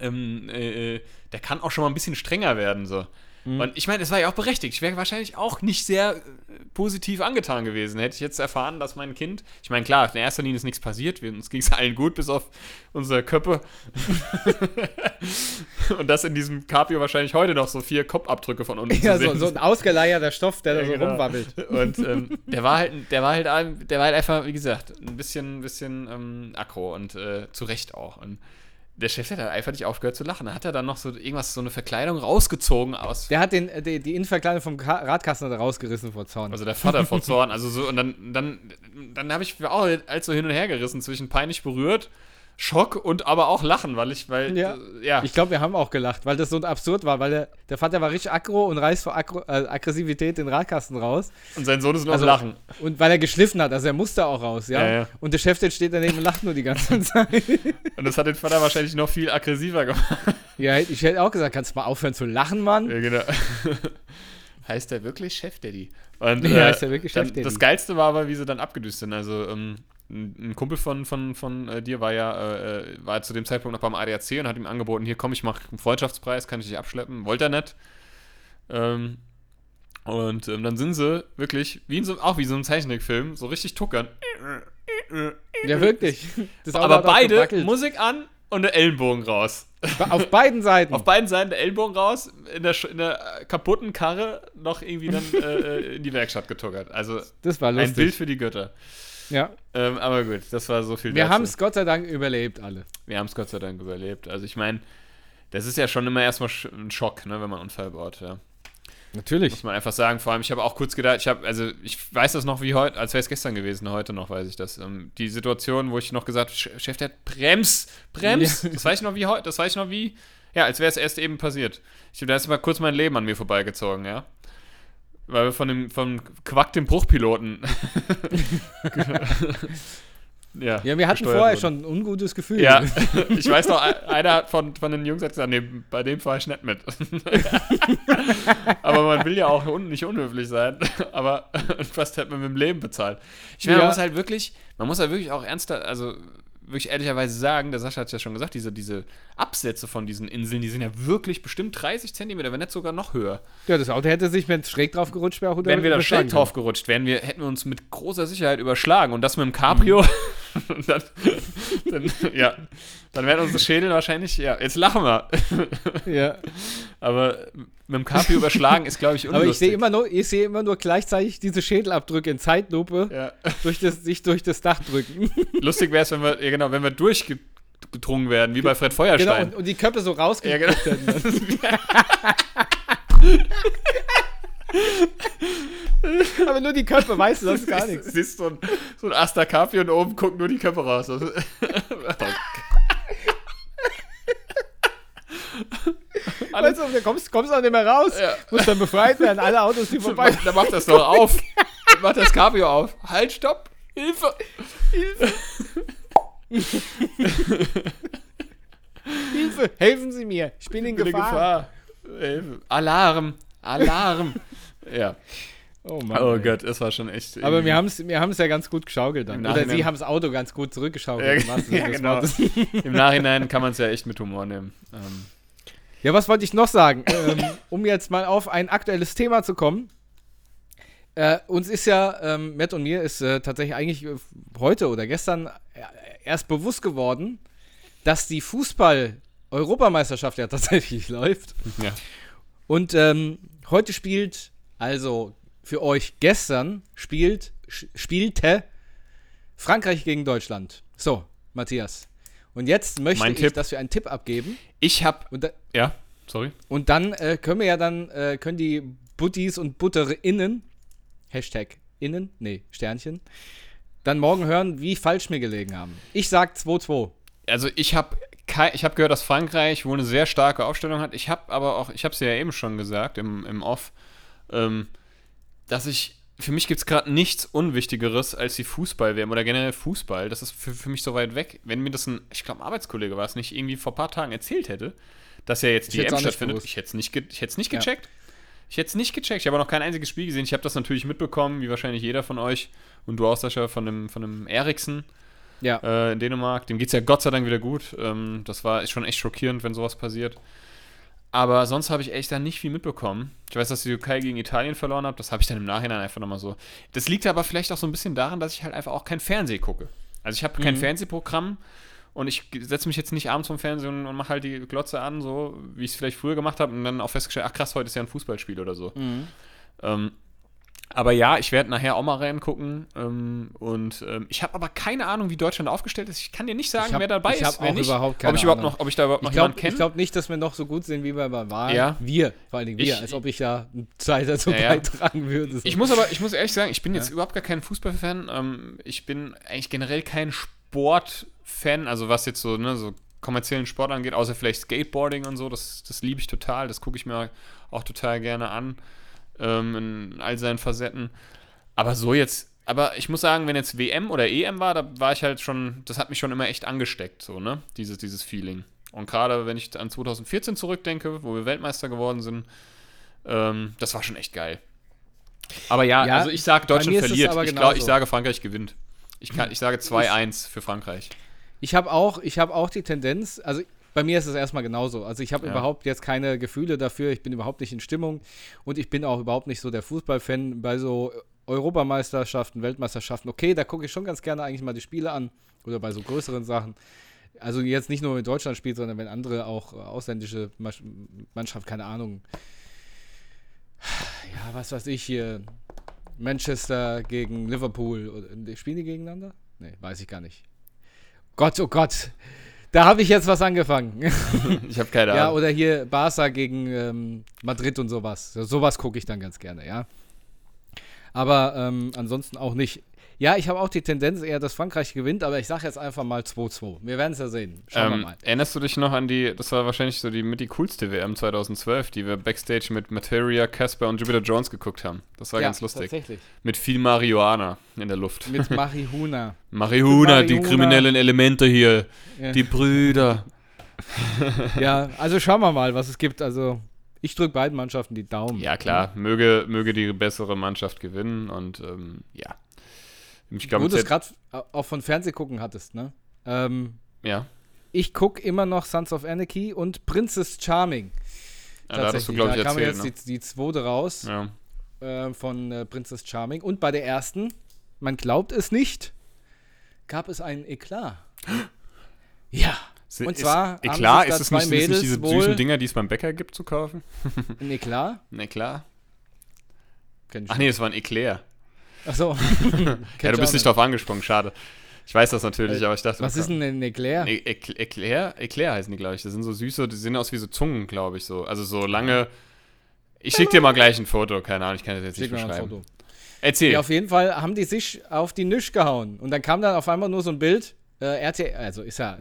Ähm, äh, äh, der kann auch schon mal ein bisschen strenger werden, so. Mhm. Und ich meine, es war ja auch berechtigt. Ich wäre wahrscheinlich auch nicht sehr äh, positiv angetan gewesen. Hätte ich jetzt erfahren, dass mein Kind, ich meine, klar, in erster Linie ist nichts passiert. Wir, uns ging es allen gut, bis auf unsere Köpfe. Und dass in diesem Cabrio wahrscheinlich heute noch so vier Kopfabdrücke von unten Ja, zu sehen so, so ein ausgeleierter Stoff, der da so genau. rumwabbelt. Und ähm, der war halt, der war halt, der war halt einfach, wie gesagt, ein bisschen, bisschen ähm, aggro und äh, zu Recht auch. Und der Chef hat einfach nicht aufgehört zu lachen. Da hat er dann noch so irgendwas, so eine Verkleidung rausgezogen aus. Der hat den, äh, die, die Innenverkleidung vom Ka Radkasten rausgerissen vor Zorn. Also der Vater vor Zorn, also so, und dann, dann, dann habe ich auch allzu hin und her gerissen zwischen peinlich berührt, Schock und aber auch Lachen, weil ich, weil, Ja. äh, ja. Ich glaube, wir haben auch gelacht, weil das so absurd war, weil der, der Vater war richtig aggro und reißt vor aggro, äh, Aggressivität den Radkasten raus. und sein Sohn ist nur Also- am Lachen. Und weil er geschliffen hat, also er musste auch raus, ja. Ja, ja. Und der Chef, der steht daneben und lacht nur die ganze Zeit. Und das hat den Vater wahrscheinlich noch viel aggressiver gemacht. ja, ich hätte auch gesagt, kannst du mal aufhören zu lachen, Mann? Ja, genau. heißt der wirklich Chef Daddy? Und, Ja, äh, heißt der wirklich Chef Daddy. Das Geilste war aber, wie sie dann abgedüst sind. Also, ähm, ein ein Kumpel von, von, von äh, dir war ja äh, äh, war zu dem Zeitpunkt noch beim ADAC und hat ihm angeboten, hier komm, ich mache einen Freundschaftspreis, kann ich dich abschleppen. Wollte er nicht. Ähm, Und ähm, dann sind sie wirklich, wie in so, auch wie so ein Zeichentrickfilm, so richtig tuckern. Ja, wirklich. Aber beide, gewackelt. Musik an und der Ellenbogen raus. Auf beiden Seiten. Auf beiden Seiten der Ellbogen raus, in der, in der äh, kaputten Karre noch irgendwie dann äh, äh, in die Werkstatt getuckert. Also das war ein lustig. Bild für die Götter. Ja. Ähm, aber gut, das war so viel Wir haben es Gott sei Dank überlebt, alle. Wir haben es Gott sei Dank überlebt. Also ich meine, das ist ja schon immer erstmal ein Schock, ne, wenn man einen Unfall baut, ja. Natürlich. Muss man einfach sagen. Vor allem, ich habe auch kurz gedacht, ich habe, also ich weiß das noch wie heute, als wäre es gestern gewesen, heute noch weiß ich das. Ähm, die Situation, wo ich noch gesagt habe, Chef, der hat Brems, Brems. Ja. Das weiß ich noch wie heute, das weiß ich noch wie, ja, als wäre es erst eben passiert. Ich da ist mal kurz mein Leben an mir vorbeigezogen, ja. Weil wir von dem, von Quack dem Bruchpiloten. ja, Ja, wir hatten vorher wurden. schon ein ungutes Gefühl. Ja, ich weiß noch, ein- einer von, von den Jungs hat gesagt, nee, bei dem fahre ich nicht mit. aber man will ja auch nicht unhöflich sein. Aber fast hätte man mit dem Leben bezahlt. Ich meine, Ja. man muss halt wirklich, man muss halt wirklich auch ernster, also wirklich ehrlicherweise sagen, der Sascha hat es ja schon gesagt, diese, diese Absätze von diesen Inseln, die sind ja wirklich bestimmt 30 Zentimeter, wenn nicht sogar noch höher. Ja, das Auto hätte sich, wenn es schräg drauf gerutscht wäre, auch Wenn wir da schnell drauf gerutscht wären, wir, hätten wir uns mit großer Sicherheit überschlagen. Und das mit dem Cabrio, und dann, dann, ja, dann wären unsere Schädel wahrscheinlich, ja, jetzt lachen wir. Ja. Aber mit dem Cabrio überschlagen ist, glaube ich, unlustig. Aber ich sehe immer, nur- ich sehe immer nur gleichzeitig diese Schädelabdrücke in Zeitlupe Ja. durch das, sich durch das Dach drücken. Lustig wäre es, wenn wir, ja genau, wenn wir durchgedrungen werden, wie bei Fred genau, Feuerstein. und, und die Köpfe so ja, rausgedrückt genau. Aber nur die Köpfe, weißt du, das ist gar nichts. Siehst so ein, so ein Asta Cabrio und oben gucken nur die Köpfe raus. Das ist- Alle, Weißt du, kommst, kommst auch nicht mehr raus. Ja. Musst dann befreit werden, alle Autos, die vorbei. dann macht das doch auf. Dann macht das Cabrio auf. Halt, stopp. Hilfe. Hilfe, helfen Sie mir, ich bin in Bin in Gefahr. Gefahr. Hilfe. Alarm. Alarm. ja. Oh Mann. Oh. Gott, es war schon echt. Aber wir haben es wir haben's ja ganz gut geschaukelt dann. Oder Sie haben das Auto ganz gut zurückgeschaukelt. Ja, ja, genau. Im Nachhinein kann man es ja echt mit Humor nehmen. Ähm, Ja, was wollte ich noch sagen? ähm, um jetzt mal auf ein aktuelles Thema zu kommen. Äh, uns ist ja, ähm, Matt und mir ist äh, tatsächlich eigentlich äh, heute oder gestern äh, erst bewusst geworden, dass die Fußball-Europameisterschaft ja tatsächlich läuft. ja. Und ähm, heute spielt, also für euch gestern, spielt, spielte Frankreich gegen Deutschland. So, Matthias. Und jetzt möchte Mein ich, Tipp. dass wir einen Tipp abgeben. Ich habe. Ja, sorry. und dann äh, können wir ja dann, äh, können die Buttis und Butterinnen, Hashtag innen, nee, Sternchen, dann morgen hören, wie falsch mir gelegen haben. Ich sag 2-2. Also ich habe ich habe gehört, dass Frankreich wohl eine sehr starke Aufstellung hat. Ich habe aber auch, ich habe es ja eben schon gesagt im, im Off, ähm, dass ich, für mich gibt es gerade nichts Unwichtigeres als die Fußball-WM oder generell Fußball. Das ist für, für mich so weit weg. Wenn mir das ein, ich glaube, ein Arbeitskollege war es, nicht irgendwie vor ein paar Tagen erzählt hätte, dass ja jetzt die nicht stattfindet, ich hätte es nicht, ich nicht Ja. gecheckt. Ich hätte es nicht gecheckt. Ich habe noch kein einziges Spiel gesehen. Ich habe das natürlich mitbekommen, wie wahrscheinlich jeder von euch und du auch, Sascha, von dem, von dem Eriksen Ja. äh, in Dänemark. Dem geht es ja Gott sei Dank wieder gut. Ähm, das war ist schon echt schockierend, wenn sowas passiert. Aber sonst habe ich echt da nicht viel mitbekommen. Ich weiß, dass die Türkei gegen Italien verloren hat. Das habe ich dann im Nachhinein einfach nochmal so. Das liegt aber vielleicht auch so ein bisschen daran, dass ich halt einfach auch kein Fernseh gucke. Also ich habe kein Mhm. Fernsehprogramm und ich setze mich jetzt nicht abends vom Fernsehen und mache halt die Glotze an, so wie ich es vielleicht früher gemacht habe und dann auch festgestellt, ach krass, heute ist ja ein Fußballspiel oder so. Mhm. Ähm, aber ja, ich werde nachher auch mal reingucken. Ähm, und ähm, ich habe aber keine Ahnung, wie Deutschland aufgestellt ist. Ich kann dir nicht sagen, Ich hab- wer dabei ich ist. wer nicht. überhaupt ob keine ich überhaupt Ahnung. noch, ob ich da überhaupt noch Ich glaube jemanden kenne. glaub nicht, dass wir noch so gut sind wie bei der Wahl. Ja. Wir, vor allen Dingen wir, Ich- als ob ich da Zeit dazu Ja, ja. beitragen würde. So. Ich muss aber, ich muss ehrlich sagen, ich bin jetzt Ja. überhaupt gar kein Fußballfan. Ähm, ich bin eigentlich generell kein Sportfan, also was jetzt so, ne, so kommerziellen Sport angeht, außer vielleicht Skateboarding und so. Das, das liebe ich total. Das gucke ich mir auch total gerne an. Ähm, in all seinen Facetten. Aber so jetzt, aber ich muss sagen, wenn jetzt WM oder EM war, da war ich halt schon, das hat mich schon immer echt angesteckt, so, ne? Dieses, dieses Feeling. Und gerade wenn ich an 2014 zurückdenke, wo wir Weltmeister geworden sind, ähm, das war schon echt geil. Aber ja, Ja, also ich sage, Deutschland verliert. Ich glaube, ich sage, Frankreich gewinnt. Ich, kann, ich sage 2-1 für Frankreich. Ich habe auch, ich hab auch die Tendenz, also bei mir ist es erstmal genauso. Also ich habe Ja. überhaupt jetzt keine Gefühle dafür. Ich bin überhaupt nicht in Stimmung und ich bin auch überhaupt nicht so der Fußballfan bei so Europameisterschaften, Weltmeisterschaften. Okay, da gucke ich schon ganz gerne eigentlich mal die Spiele an oder bei so größeren Sachen. Also jetzt nicht nur wenn Deutschland spielt, sondern wenn andere auch äh, ausländische Mannschaft, keine Ahnung. Ja, was weiß ich hier. Manchester gegen Liverpool. Oder- Spielen die gegeneinander? Nee, weiß ich gar nicht. Gott, oh Gott. Da habe ich jetzt was angefangen. Ich habe keine ja, Ahnung. oder hier Barca gegen ähm, Madrid und sowas. So, sowas gucke ich dann ganz gerne, ja. Aber ähm, ansonsten auch nicht. Ja, ich habe auch die Tendenz eher, dass Frankreich gewinnt, aber ich sage jetzt einfach mal 2-2. Wir werden es ja sehen. Schauen wir Ähm, mal. erinnerst du dich noch an die, das war wahrscheinlich so die mit die coolste WM 2012, die wir Backstage mit Materia, Casper und Jupiter Jones geguckt haben. Das war ja, ganz lustig. Tatsächlich. Mit viel Marihuana in der Luft. Mit Marihuna. Marihuana, die Marihuana. kriminellen Elemente hier. Ja. Die Brüder. ja, also schauen wir mal, was es gibt. Also, ich drücke beiden Mannschaften die Daumen. Ja, klar, möge, möge die bessere Mannschaft gewinnen und ähm, ja. Ich Wo glaube, du es gerade auch von Fernsehgucken hattest, ne? Ähm, ja. ich gucke immer noch Sons of Anarchy und Princess Charming. ja, da hattest du, Tatsächlich. glaube ich, da kam erzählt. jetzt Ne? die, die zweite raus Ja. äh, von äh, Princess Charming. Und bei der ersten, man glaubt es nicht, gab es einen Eklat. Ja. Si- Und zwar da ist es nicht, sind es nicht diese süßen Dinger, die es beim Bäcker gibt zu kaufen? Ein Eklat? Ne, klar. Kenn ich Ach nee, das war ein Eclair. Achso. Ja, du bist nicht drauf angesprungen, schade. Ich weiß das natürlich, Äh, aber ich dachte. Was okay. ist denn ein Eclair? E Ecl- Eclair? Eclair heißen die, glaube ich. Das sind so süße, die sehen aus wie so Zungen, glaube ich, so. Also so lange. Ich schick dir mal gleich ein Foto, keine Ahnung, ich kann das jetzt Schick nicht beschreiben. Erzähl. Ja, auf jeden Fall haben die sich auf die Nisch gehauen. Und dann kam dann auf einmal nur so ein Bild. Äh, RTL, also ist ja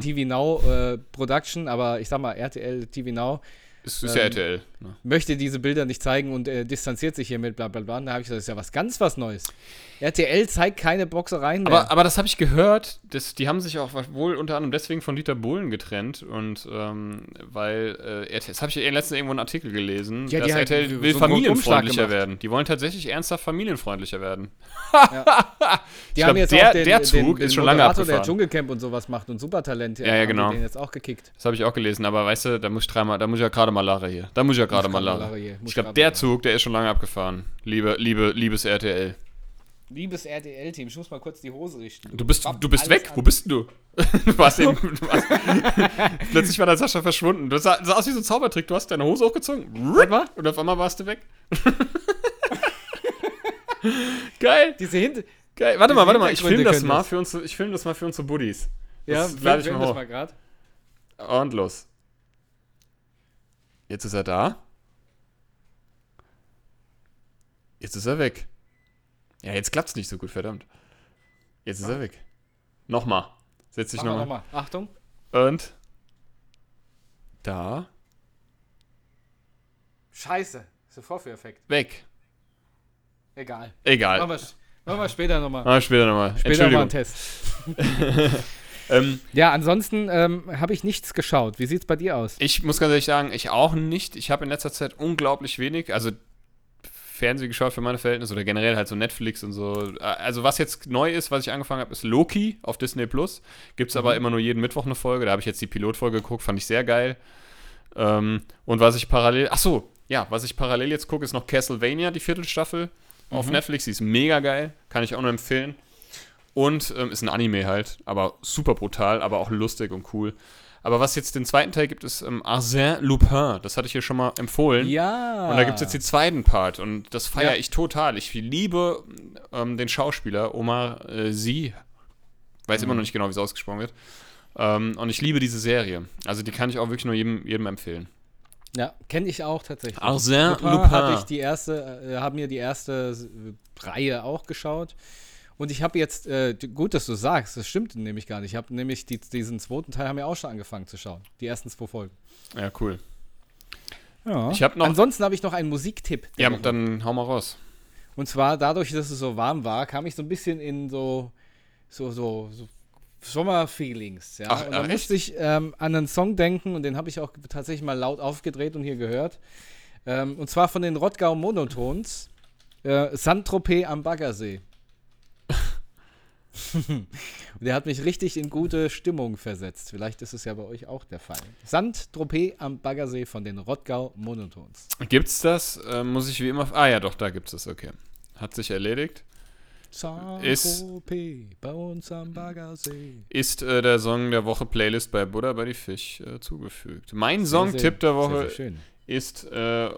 TV, Now äh, Production, aber ich sag mal RTL TV Now es ist ja ähm, RTL. Ne? möchte diese Bilder nicht zeigen und äh, distanziert sich hiermit, bla bla bla. Da habe ich gesagt, das ist ja was ganz was Neues. RTL zeigt keine Boxereien mehr. Aber, aber das habe ich gehört, das, die haben sich auch wohl unter anderem deswegen von Dieter Bohlen getrennt und ähm, weil, äh, RTL, das habe ich ja letztens irgendwo einen Artikel gelesen, Ja, die dass RTL so will familienfreundlicher werden. Die wollen tatsächlich ernsthaft familienfreundlicher werden. die ich haben glaub, jetzt der- auch den, der den, Zug den ist schon lange Moderator, der abgefahren. Dschungelcamp und sowas macht und Supertalent. Ja, ja, genau. Den jetzt auch gekickt. Das habe ich auch gelesen, aber weißt du, da muss ich dreimal, da muss ich ja gerade mal lachen hier. Da muss ich ja gerade mal grad mal lachen. lachen hier, muss Ich glaube, grad der. Zug, der ist schon lange abgefahren. Liebe, liebe, liebes RTL. Liebes RTL-Team, ich muss mal kurz die Hose richten. Du bist, du bist weg. an. Wo bist denn du? Du warst eben, du warst, plötzlich war der Sascha verschwunden. Du sah, sah aus wie so ein Zaubertrick. Du hast deine Hose hochgezogen. Und auf einmal warst du weg. Geil. Diese Hint Geil. Warte mal, warte mal. Ich Hintergründe film das mal für ich film das mal für unsere Buddies. Ja, Das lade ich mal das hoch. mal gerade. Und los. Jetzt ist er da. Jetzt ist er weg. Ja, jetzt klappt's nicht so gut, verdammt. Jetzt ist er weg. Nochmal. Setz dich nochmal. nochmal. Achtung. Und. Da. Scheiße. Das ist ein Vorführeffekt. Weg. Egal. Egal. Machen wir, machen wir später nochmal. Machen wir später nochmal. Später mal einen. Test. Ähm, Ja, ansonsten ähm, habe ich nichts geschaut. Wie sieht's bei dir aus? ich muss ganz ehrlich sagen, ich auch nicht. Ich habe in letzter Zeit unglaublich wenig, also Fernsehen geschaut für meine Verhältnisse oder generell halt so Netflix und so. Also was jetzt neu ist, was ich angefangen habe, ist Loki auf Disney Plus. Gibt es aber immer nur jeden Mittwoch eine Folge. Da habe ich jetzt die Pilotfolge geguckt, fand ich sehr geil. Ähm, und was ich parallel, ach so, ja, was ich parallel jetzt gucke, ist noch Castlevania, die Viertelstaffel auf Netflix. Die ist mega geil, kann ich auch nur empfehlen. Und ähm, ist ein Anime halt, aber super brutal, aber auch lustig und cool. Aber was jetzt den zweiten Teil gibt, ist ähm, Arsène Lupin. Das hatte ich hier schon mal empfohlen. Ja. Und da gibt es jetzt den zweiten Part und das feiere Ja. ich total. Ich liebe ähm, den Schauspieler Omar äh, Sy. Weiß Mhm. immer noch nicht genau, wie es ausgesprochen wird. Ähm, und ich liebe diese Serie. Also die kann ich auch wirklich nur jedem, jedem empfehlen. Ja, kenne ich auch tatsächlich. Arsène Lupin Lupin. habe ich die erste, äh, haben mir die erste Reihe auch geschaut. Und ich habe jetzt, äh, gut, dass du sagst, das stimmt nämlich gar nicht. Ich habe nämlich die, diesen zweiten Teil haben wir auch schon angefangen zu schauen. Die ersten zwei Folgen. Ja, cool. Ja. Ich hab noch- Ansonsten habe ich noch einen Musiktipp. Ja, Woche. dann hau mal raus. Und zwar dadurch, dass es so warm war, kam ich so ein bisschen in so, so, so, so Sommerfeelings. Ja? Ach, und dann ach, musste ich ähm, an einen Song denken und den habe ich auch tatsächlich mal laut aufgedreht und hier gehört. Ähm, und zwar von den Rottgau Monotons. Äh, Saint-Tropez am Baggersee. Und der hat mich richtig in gute Stimmung versetzt. Vielleicht ist es ja bei euch auch der Fall. Sand Tropez am Baggersee von den Rottgau Monotons. Gibt's das? Äh, muss ich wie immer. Ah ja, doch, da gibt's es, okay. Hat sich erledigt. Saint Ist- Tropez bei uns am Baggersee. Ist äh, der Song der Woche Playlist bei Buddha bei die Fisch äh, zugefügt. Mein Songtipp der Woche Sehr, sehr ist äh,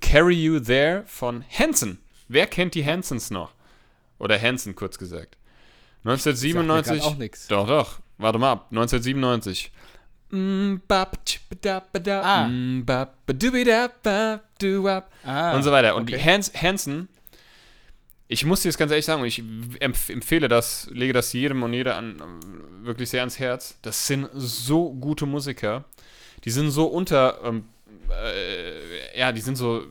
Carry You There von Hanson. Wer kennt die Hansons noch? Oder Hanson, kurz gesagt. Sagt mir 1997. grad auch nix. Doch, doch. Warte mal ab. 1997. Mm, Ah. mm. Ah, und so weiter. Und die okay. Hans Hansen, ich muss dir das ganz ehrlich sagen, und ich empf empfehle das, lege das jedem und jeder an, wirklich sehr ans Herz. Das sind so gute Musiker. Die sind so unter, ähm, äh, ja, die sind so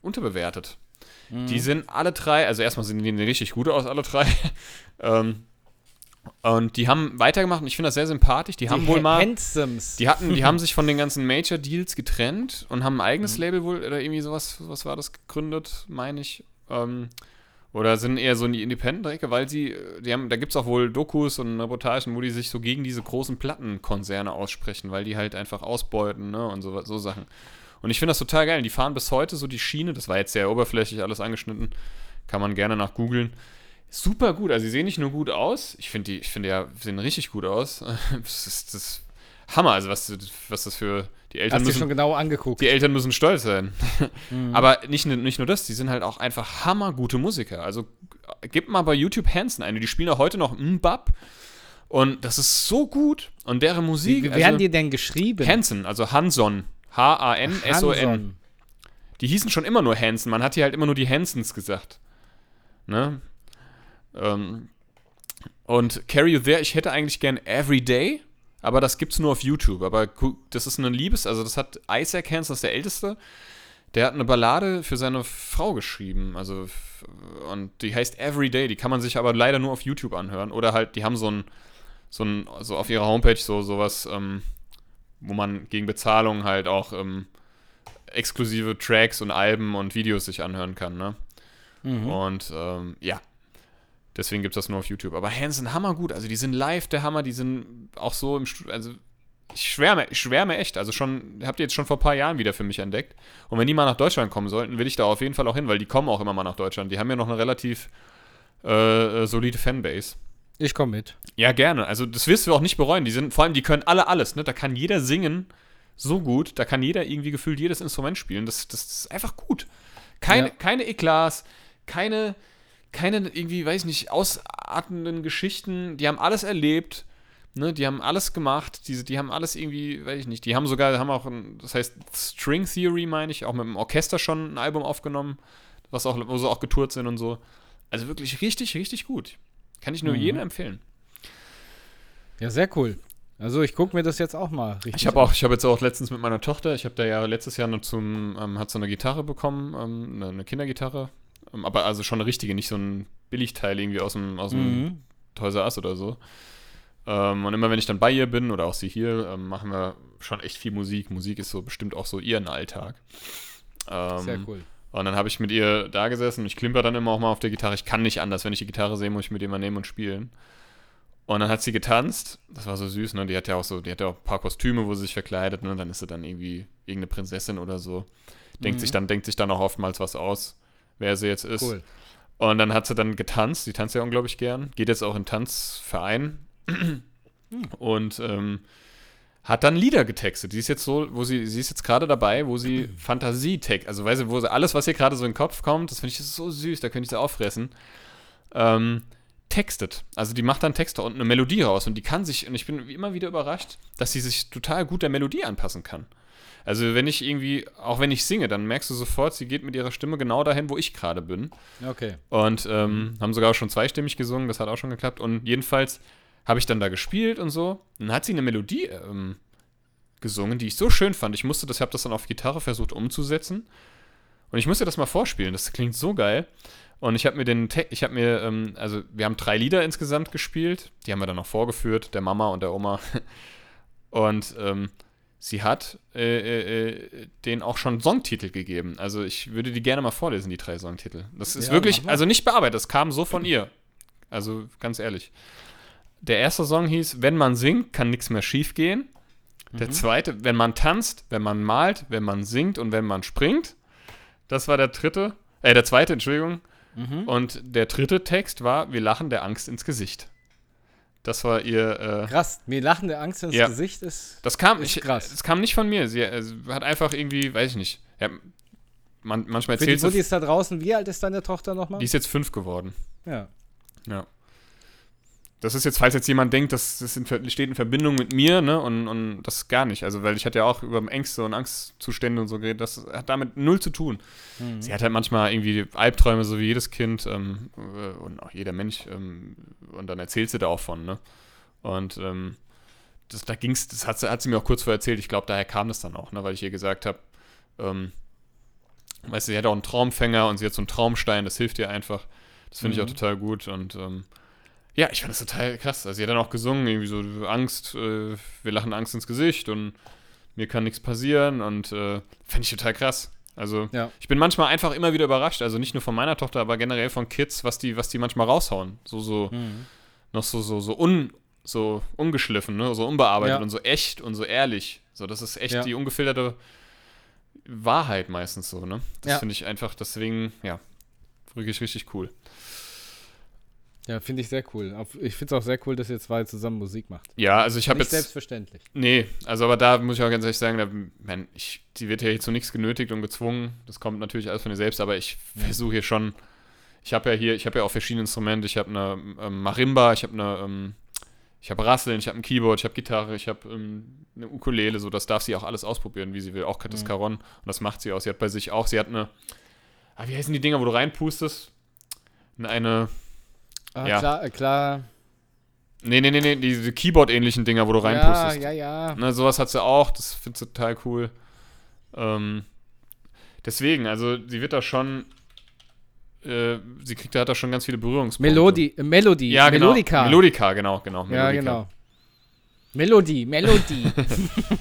unterbewertet. Mhm. Die sind alle drei, also erstmal sind die richtig gut aus, alle drei. ähm, und die haben weitergemacht und ich finde das sehr sympathisch. Die, haben wohl mal. Handsomes. Die hatten, die haben sich von den ganzen Major Deals getrennt und haben ein Mhm. eigenes Label wohl oder irgendwie sowas, was war das gegründet, meine ich. Ähm, oder sind eher so in die Independent-Ecke, weil sie, äh, die haben, da gibt es auch wohl Dokus und Reportagen, wo die sich so gegen diese großen Plattenkonzerne aussprechen, weil die halt einfach ausbeuten, ne, und so, so Sachen. Und ich finde das total geil. Die fahren bis heute so die Schiene, das war jetzt sehr oberflächlich alles angeschnitten, kann man gerne nach googeln. Super gut, also sie sehen nicht nur gut aus, ich finde die, ich finde ja, sehen richtig gut aus. Das ist, das ist Hammer, also was, was das für die Eltern Hast müssen, schon genau angeguckt. die Eltern müssen stolz sein. Mhm. Aber nicht, nur- nicht nur das, die sind halt auch einfach hammergute Musiker. Also gib mal bei YouTube Hansen eine, die spielen auch heute noch Mbap und das ist so gut und deren Musik, Wie, wie also werden die denn geschrieben? Hansen, also Hanson, H-A-N-S-O-N. Die hießen schon immer nur Hansen, man hat hier halt immer nur die Hansons gesagt. Ne? Ähm, und Carry You There, ich hätte eigentlich gern Everyday, aber das gibt's nur auf YouTube. Aber das ist eine Liebes-, also das hat Isaac Hansen, das ist der Älteste, der hat eine Ballade für seine Frau geschrieben. Also, und die heißt Everyday, die kann man sich aber leider nur auf YouTube anhören. Oder halt, die haben so ein, so ein, so auf ihrer Homepage so sowas, ähm, wo man gegen Bezahlung halt auch ähm, exklusive Tracks und Alben und Videos sich anhören kann, ne? Mhm. Und ähm, ja, deswegen gibt es das nur auf YouTube. Aber Hansen, hammergut. Also die sind live der Hammer, die sind auch so im Studio, also ich schwärme, ich schwärme echt. Also schon, habt ihr jetzt schon vor ein paar Jahren wieder für mich entdeckt. Und wenn die mal nach Deutschland kommen sollten, will ich da auf jeden Fall auch hin, weil die kommen auch immer mal nach Deutschland. Die haben ja noch eine relativ äh, äh, solide Fanbase. Ich komme mit. Ja, gerne. Also das wirst du auch nicht bereuen. Die sind, vor allem, die können alle alles, ne? Da kann jeder singen so gut, da kann jeder irgendwie gefühlt jedes Instrument spielen. Das, das ist einfach gut. Keine, Ja. keine Eklas, keine, keine irgendwie, weiß ich nicht, ausartenden Geschichten. Die haben alles erlebt, ne? Die haben alles gemacht. Die, die haben alles irgendwie, weiß ich nicht, die haben sogar, haben auch, ein, das heißt String Theory, meine ich, auch mit dem Orchester schon ein Album aufgenommen, was auch, wo sie auch getourt sind und so. Also wirklich richtig, richtig gut. Kann ich nur Mhm. jedem empfehlen. Ja, sehr cool. Also ich gucke mir das jetzt auch mal richtig Ich habe auch, ich habe jetzt auch letztens mit meiner Tochter, ich habe da ja letztes Jahr noch zum, ähm, hat so eine Gitarre bekommen, ähm, eine, eine Kindergitarre, ähm, aber also schon eine richtige, nicht so ein Billigteil irgendwie aus dem, aus dem Mhm. Toys R Us oder so. Ähm, und immer wenn ich dann bei ihr bin oder auch sie hier, ähm, machen wir schon echt viel Musik. Musik ist so bestimmt auch so ihren Alltag. Ähm, Sehr cool. Und dann habe ich mit ihr da gesessen und ich klimper dann immer auch mal auf der Gitarre. Ich kann nicht anders. Wenn ich die Gitarre sehe, muss ich mit ihr mal nehmen und spielen. Und dann hat sie getanzt. Das war so süß, ne? Die hat ja auch so, die hat ja auch ein paar Kostüme, wo sie sich verkleidet, ne? Dann ist sie dann irgendwie irgendeine Prinzessin oder so. Denkt Mhm. sich dann, denkt sich dann auch oftmals was aus, wer sie jetzt ist. Cool. Und dann hat sie dann getanzt. Die tanzt ja unglaublich gern. Geht jetzt auch in Tanzverein. Und ähm, hat dann Lieder getextet. Die ist jetzt so, wo sie, sie ist jetzt gerade dabei, wo sie Fantasie text, also weißt du, wo sie alles, was ihr gerade so in den Kopf kommt, das finde ich so süß, da könnte ich sie auffressen, ähm, textet. Also die macht dann Texte und eine Melodie raus und die kann sich, und ich bin immer wieder überrascht, dass sie sich total gut der Melodie anpassen kann. Also wenn ich irgendwie, auch wenn ich singe, dann merkst du sofort, sie geht mit ihrer Stimme genau dahin, wo ich gerade bin. Okay. Und ähm, haben sogar auch schon zweistimmig gesungen, das hat auch schon geklappt. Und jedenfalls habe ich dann da gespielt und so. Und dann hat sie eine Melodie ähm, gesungen, die ich so schön fand. Ich musste das, habe das dann auf Gitarre versucht umzusetzen. Und ich musste das mal vorspielen. Das klingt so geil. Und ich habe mir den, Te ich habe mir, ähm, also wir haben drei Lieder insgesamt gespielt. Die haben wir dann noch vorgeführt, der Mama und der Oma. Und ähm, sie hat äh, äh, äh, denen auch schon Songtitel gegeben. Also ich würde die gerne mal vorlesen, die drei Songtitel. Das ist Ja, wirklich, also nicht bearbeitet, das kam so von ihr. Also ganz ehrlich. Der erste Song hieß, wenn man singt, kann nichts mehr schief gehen. Der zweite, wenn man tanzt, wenn man malt, wenn man singt und wenn man springt. Das war der dritte, äh, der zweite, Entschuldigung. Mhm. Und der dritte Text war, wir lachen der Angst ins Gesicht. Das war ihr, äh, Krass, mir lachende Angst ins Ja. Gesicht ist. das kam, Ist ich, krass. das kam nicht von mir. Sie sie hat einfach irgendwie, weiß ich nicht. Ja, man, manchmal Für die erzählt sie, Buddies da draußen, wie alt ist deine Tochter nochmal? die ist jetzt fünf geworden. Ja. Ja. Das ist jetzt, falls jetzt jemand denkt, das, das steht in Verbindung mit mir, ne, und, und das gar nicht. Also, weil ich hatte ja auch über Ängste und Angstzustände und so geredet, das hat damit null zu tun. Mhm. Sie hat halt manchmal irgendwie Albträume, so wie jedes Kind ähm, äh, und auch jeder Mensch, ähm, und dann erzählt sie da auch von, ne. Und ähm, das, da ging's, das hat, sie- hat sie mir auch kurz vorher erzählt, ich glaube, daher kam das dann auch, ne, weil ich ihr gesagt habe, ähm, weißt du, sie hat auch einen Traumfänger und sie hat so einen Traumstein, das hilft ihr einfach. Das finde ich auch Mhm. total gut und ähm, ja, ich fand das total krass. Also sie hat dann auch gesungen, irgendwie so Angst, äh, wir lachen Angst ins Gesicht und mir kann nichts passieren und äh, fand ich total krass. Also Ja. ich bin manchmal einfach immer wieder überrascht, also nicht nur von meiner Tochter, aber generell von Kids, was die, was die manchmal raushauen. So, so, Mhm. noch so, so, so un, so ungeschliffen, ne? so unbearbeitet Ja. und so echt und so ehrlich. So, das ist echt Ja. die ungefilterte Wahrheit meistens so, ne? Das finde ich einfach, deswegen, ja, wirklich richtig cool. Ja, finde ich sehr cool. Ich finde es auch sehr cool, dass ihr zwei zusammen Musik macht. Ja, also ich habe jetzt. selbstverständlich. Nee, also aber da muss ich auch ganz ehrlich sagen, da, man, ich, die wird ja hier zu nichts genötigt und gezwungen. Das kommt natürlich alles von ihr selbst, aber ich versuche hier schon. Ich habe ja hier, ich habe ja auch verschiedene Instrumente. Ich habe eine ähm, Marimba, ich habe eine, ähm, ich habe Rasseln, ich habe ein Keyboard, ich habe Gitarre, ich habe ähm, eine Ukulele. So, das darf sie auch alles ausprobieren, wie sie will. Auch Mhm. Caron und das macht sie auch. Sie hat bei sich auch. Sie hat eine, ah, wie heißen die Dinger, wo du reinpustest? Eine, Ah, Ja. klar, äh, klar. nee, nee, nee, nee, diese Keyboard-ähnlichen Dinger, wo du Ja, reinpustest. ja, ja. Ne, sowas hat sie auch, das finde ich total cool. Ähm, deswegen, also sie wird da schon, äh, sie kriegt, da hat da schon ganz viele Berührungspunkte. Melodie, äh, Melodie, ja, genau. Melodika. Melodika, genau, genau. ja, Melodika. genau. Melodie, Melodie.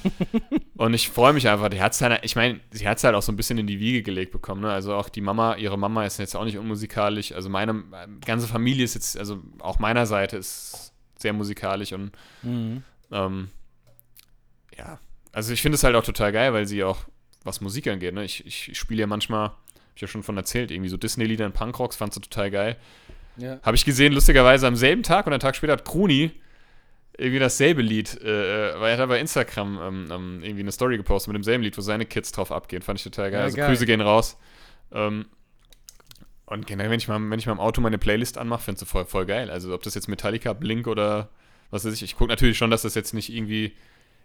Und ich freue mich einfach, die hat's dann, ich meine, sie hat es halt auch so ein bisschen in die Wiege gelegt bekommen, ne? Also auch die Mama, ihre Mama ist jetzt auch nicht unmusikalisch, also meine meine ganze Familie ist jetzt, also auch meiner Seite ist sehr musikalisch und mhm. Ähm, ja, also ich finde es halt auch total geil, weil sie auch, was Musik angeht, ne? ich, ich spiele ja manchmal, hab ich ja schon von erzählt, irgendwie so Disney-Lieder und Punkrocks, fand sie total geil. Ja. Habe ich gesehen, lustigerweise am selben Tag und einen Tag später hat Kruni irgendwie dasselbe Lied, äh, äh, weil er hat bei Instagram ähm, ähm, irgendwie eine Story gepostet mit demselben Lied, wo seine Kids drauf abgehen. Fand ich total geil. Ja, also geil. Grüße gehen raus. Ähm, und generell, wenn ich mal, wenn ich mal im Auto meine Playlist anmache, finde ich voll, voll geil. Also ob das jetzt Metallica, Blink oder was weiß ich. Ich gucke natürlich schon, dass das jetzt nicht irgendwie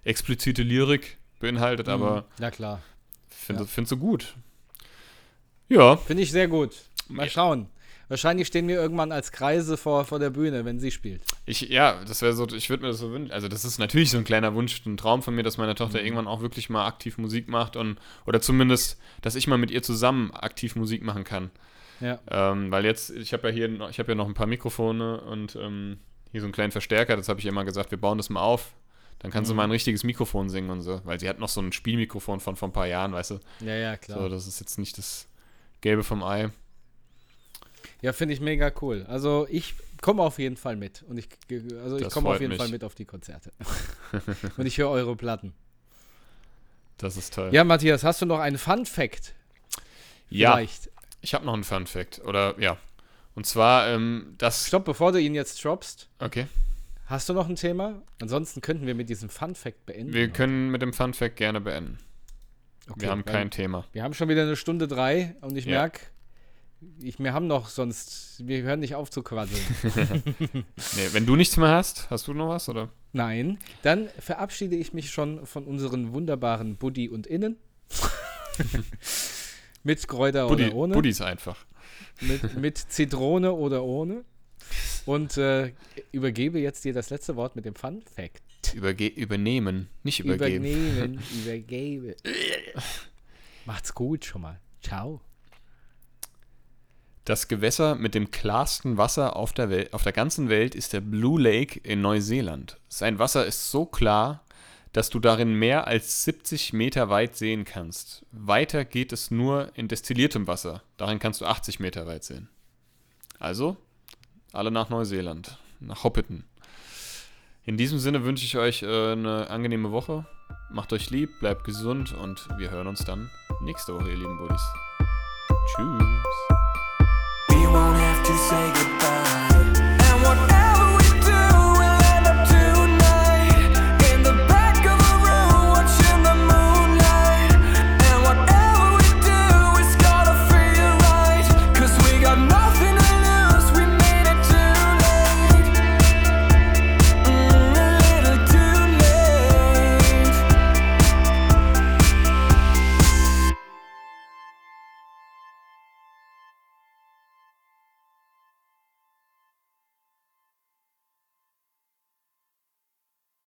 explizite Lyrik beinhaltet, aber Mhm. Ja, klar. finde Ja. find so gut. Ja, Finde ich sehr gut. Mal schauen. Wahrscheinlich stehen wir irgendwann als Kreise vor, vor der Bühne, wenn sie spielt. Ich, ja, das wäre so, ich würde mir das so wünschen. Also, das ist natürlich so ein kleiner Wunsch, ein Traum von mir, dass meine Mhm. Tochter irgendwann auch wirklich mal aktiv Musik macht und, oder zumindest, dass ich mal mit ihr zusammen aktiv Musik machen kann. Ja. Ähm, weil jetzt, ich habe ja hier, noch- ich habe ja noch ein paar Mikrofone und ähm, hier so einen kleinen Verstärker, das habe ich immer gesagt, wir bauen das mal auf. Dann kann sie Mhm. mal ein richtiges Mikrofon singen und so, weil sie hat noch so ein Spielmikrofon von vor ein paar Jahren, weißt du. Ja, ja, klar. So, das ist jetzt nicht das Gelbe vom Ei. Ja, finde ich mega cool. Also ich komme auf jeden Fall mit. Und ich, also ich komme auf jeden mich. Fall mit auf die Konzerte. und ich höre eure Platten. Das ist toll. Ja, Matthias, hast du noch einen Fun Fact? ja Vielleicht. ich habe noch einen Fun Fact. Oder, ja. Und zwar, ähm, das. Stopp, bevor du ihn jetzt droppst. Okay. Hast du noch ein Thema? Ansonsten könnten wir mit diesem Fun Fact beenden. Wir können mit dem Fun Fact gerne beenden. Okay, wir haben kein Thema. Wir haben schon wieder eine Stunde drei und ich Ja. merke, ich, wir haben noch sonst, wir hören nicht auf zu quasseln. Nee, wenn du nichts mehr hast, hast du noch was, oder? Nein, dann verabschiede ich mich schon von unseren wunderbaren Buddy und Innen. mit Kräuter Buddy, oder ohne. Buddies einfach. Mit, mit Zitrone oder ohne. Und äh, übergebe jetzt dir das letzte Wort mit dem Fun Fact. Überge übernehmen, nicht übergeben. Übernehmen, übergebe. Macht's gut schon mal. Ciao. Das Gewässer mit dem klarsten Wasser auf der, Wel auf der ganzen Welt ist der Blue Lake in Neuseeland. Sein Wasser ist so klar, dass du darin mehr als 70 Meter weit sehen kannst. Weiter geht es nur in destilliertem Wasser. Darin kannst du 80 Meter weit sehen. Also, Alle nach Neuseeland, nach Hoppeton. In diesem Sinne wünsche ich euch äh, eine angenehme Woche. Macht euch lieb, bleibt gesund und wir hören uns dann nächste Woche, ihr lieben Buddies. Tschüss. won't have to say goodbye.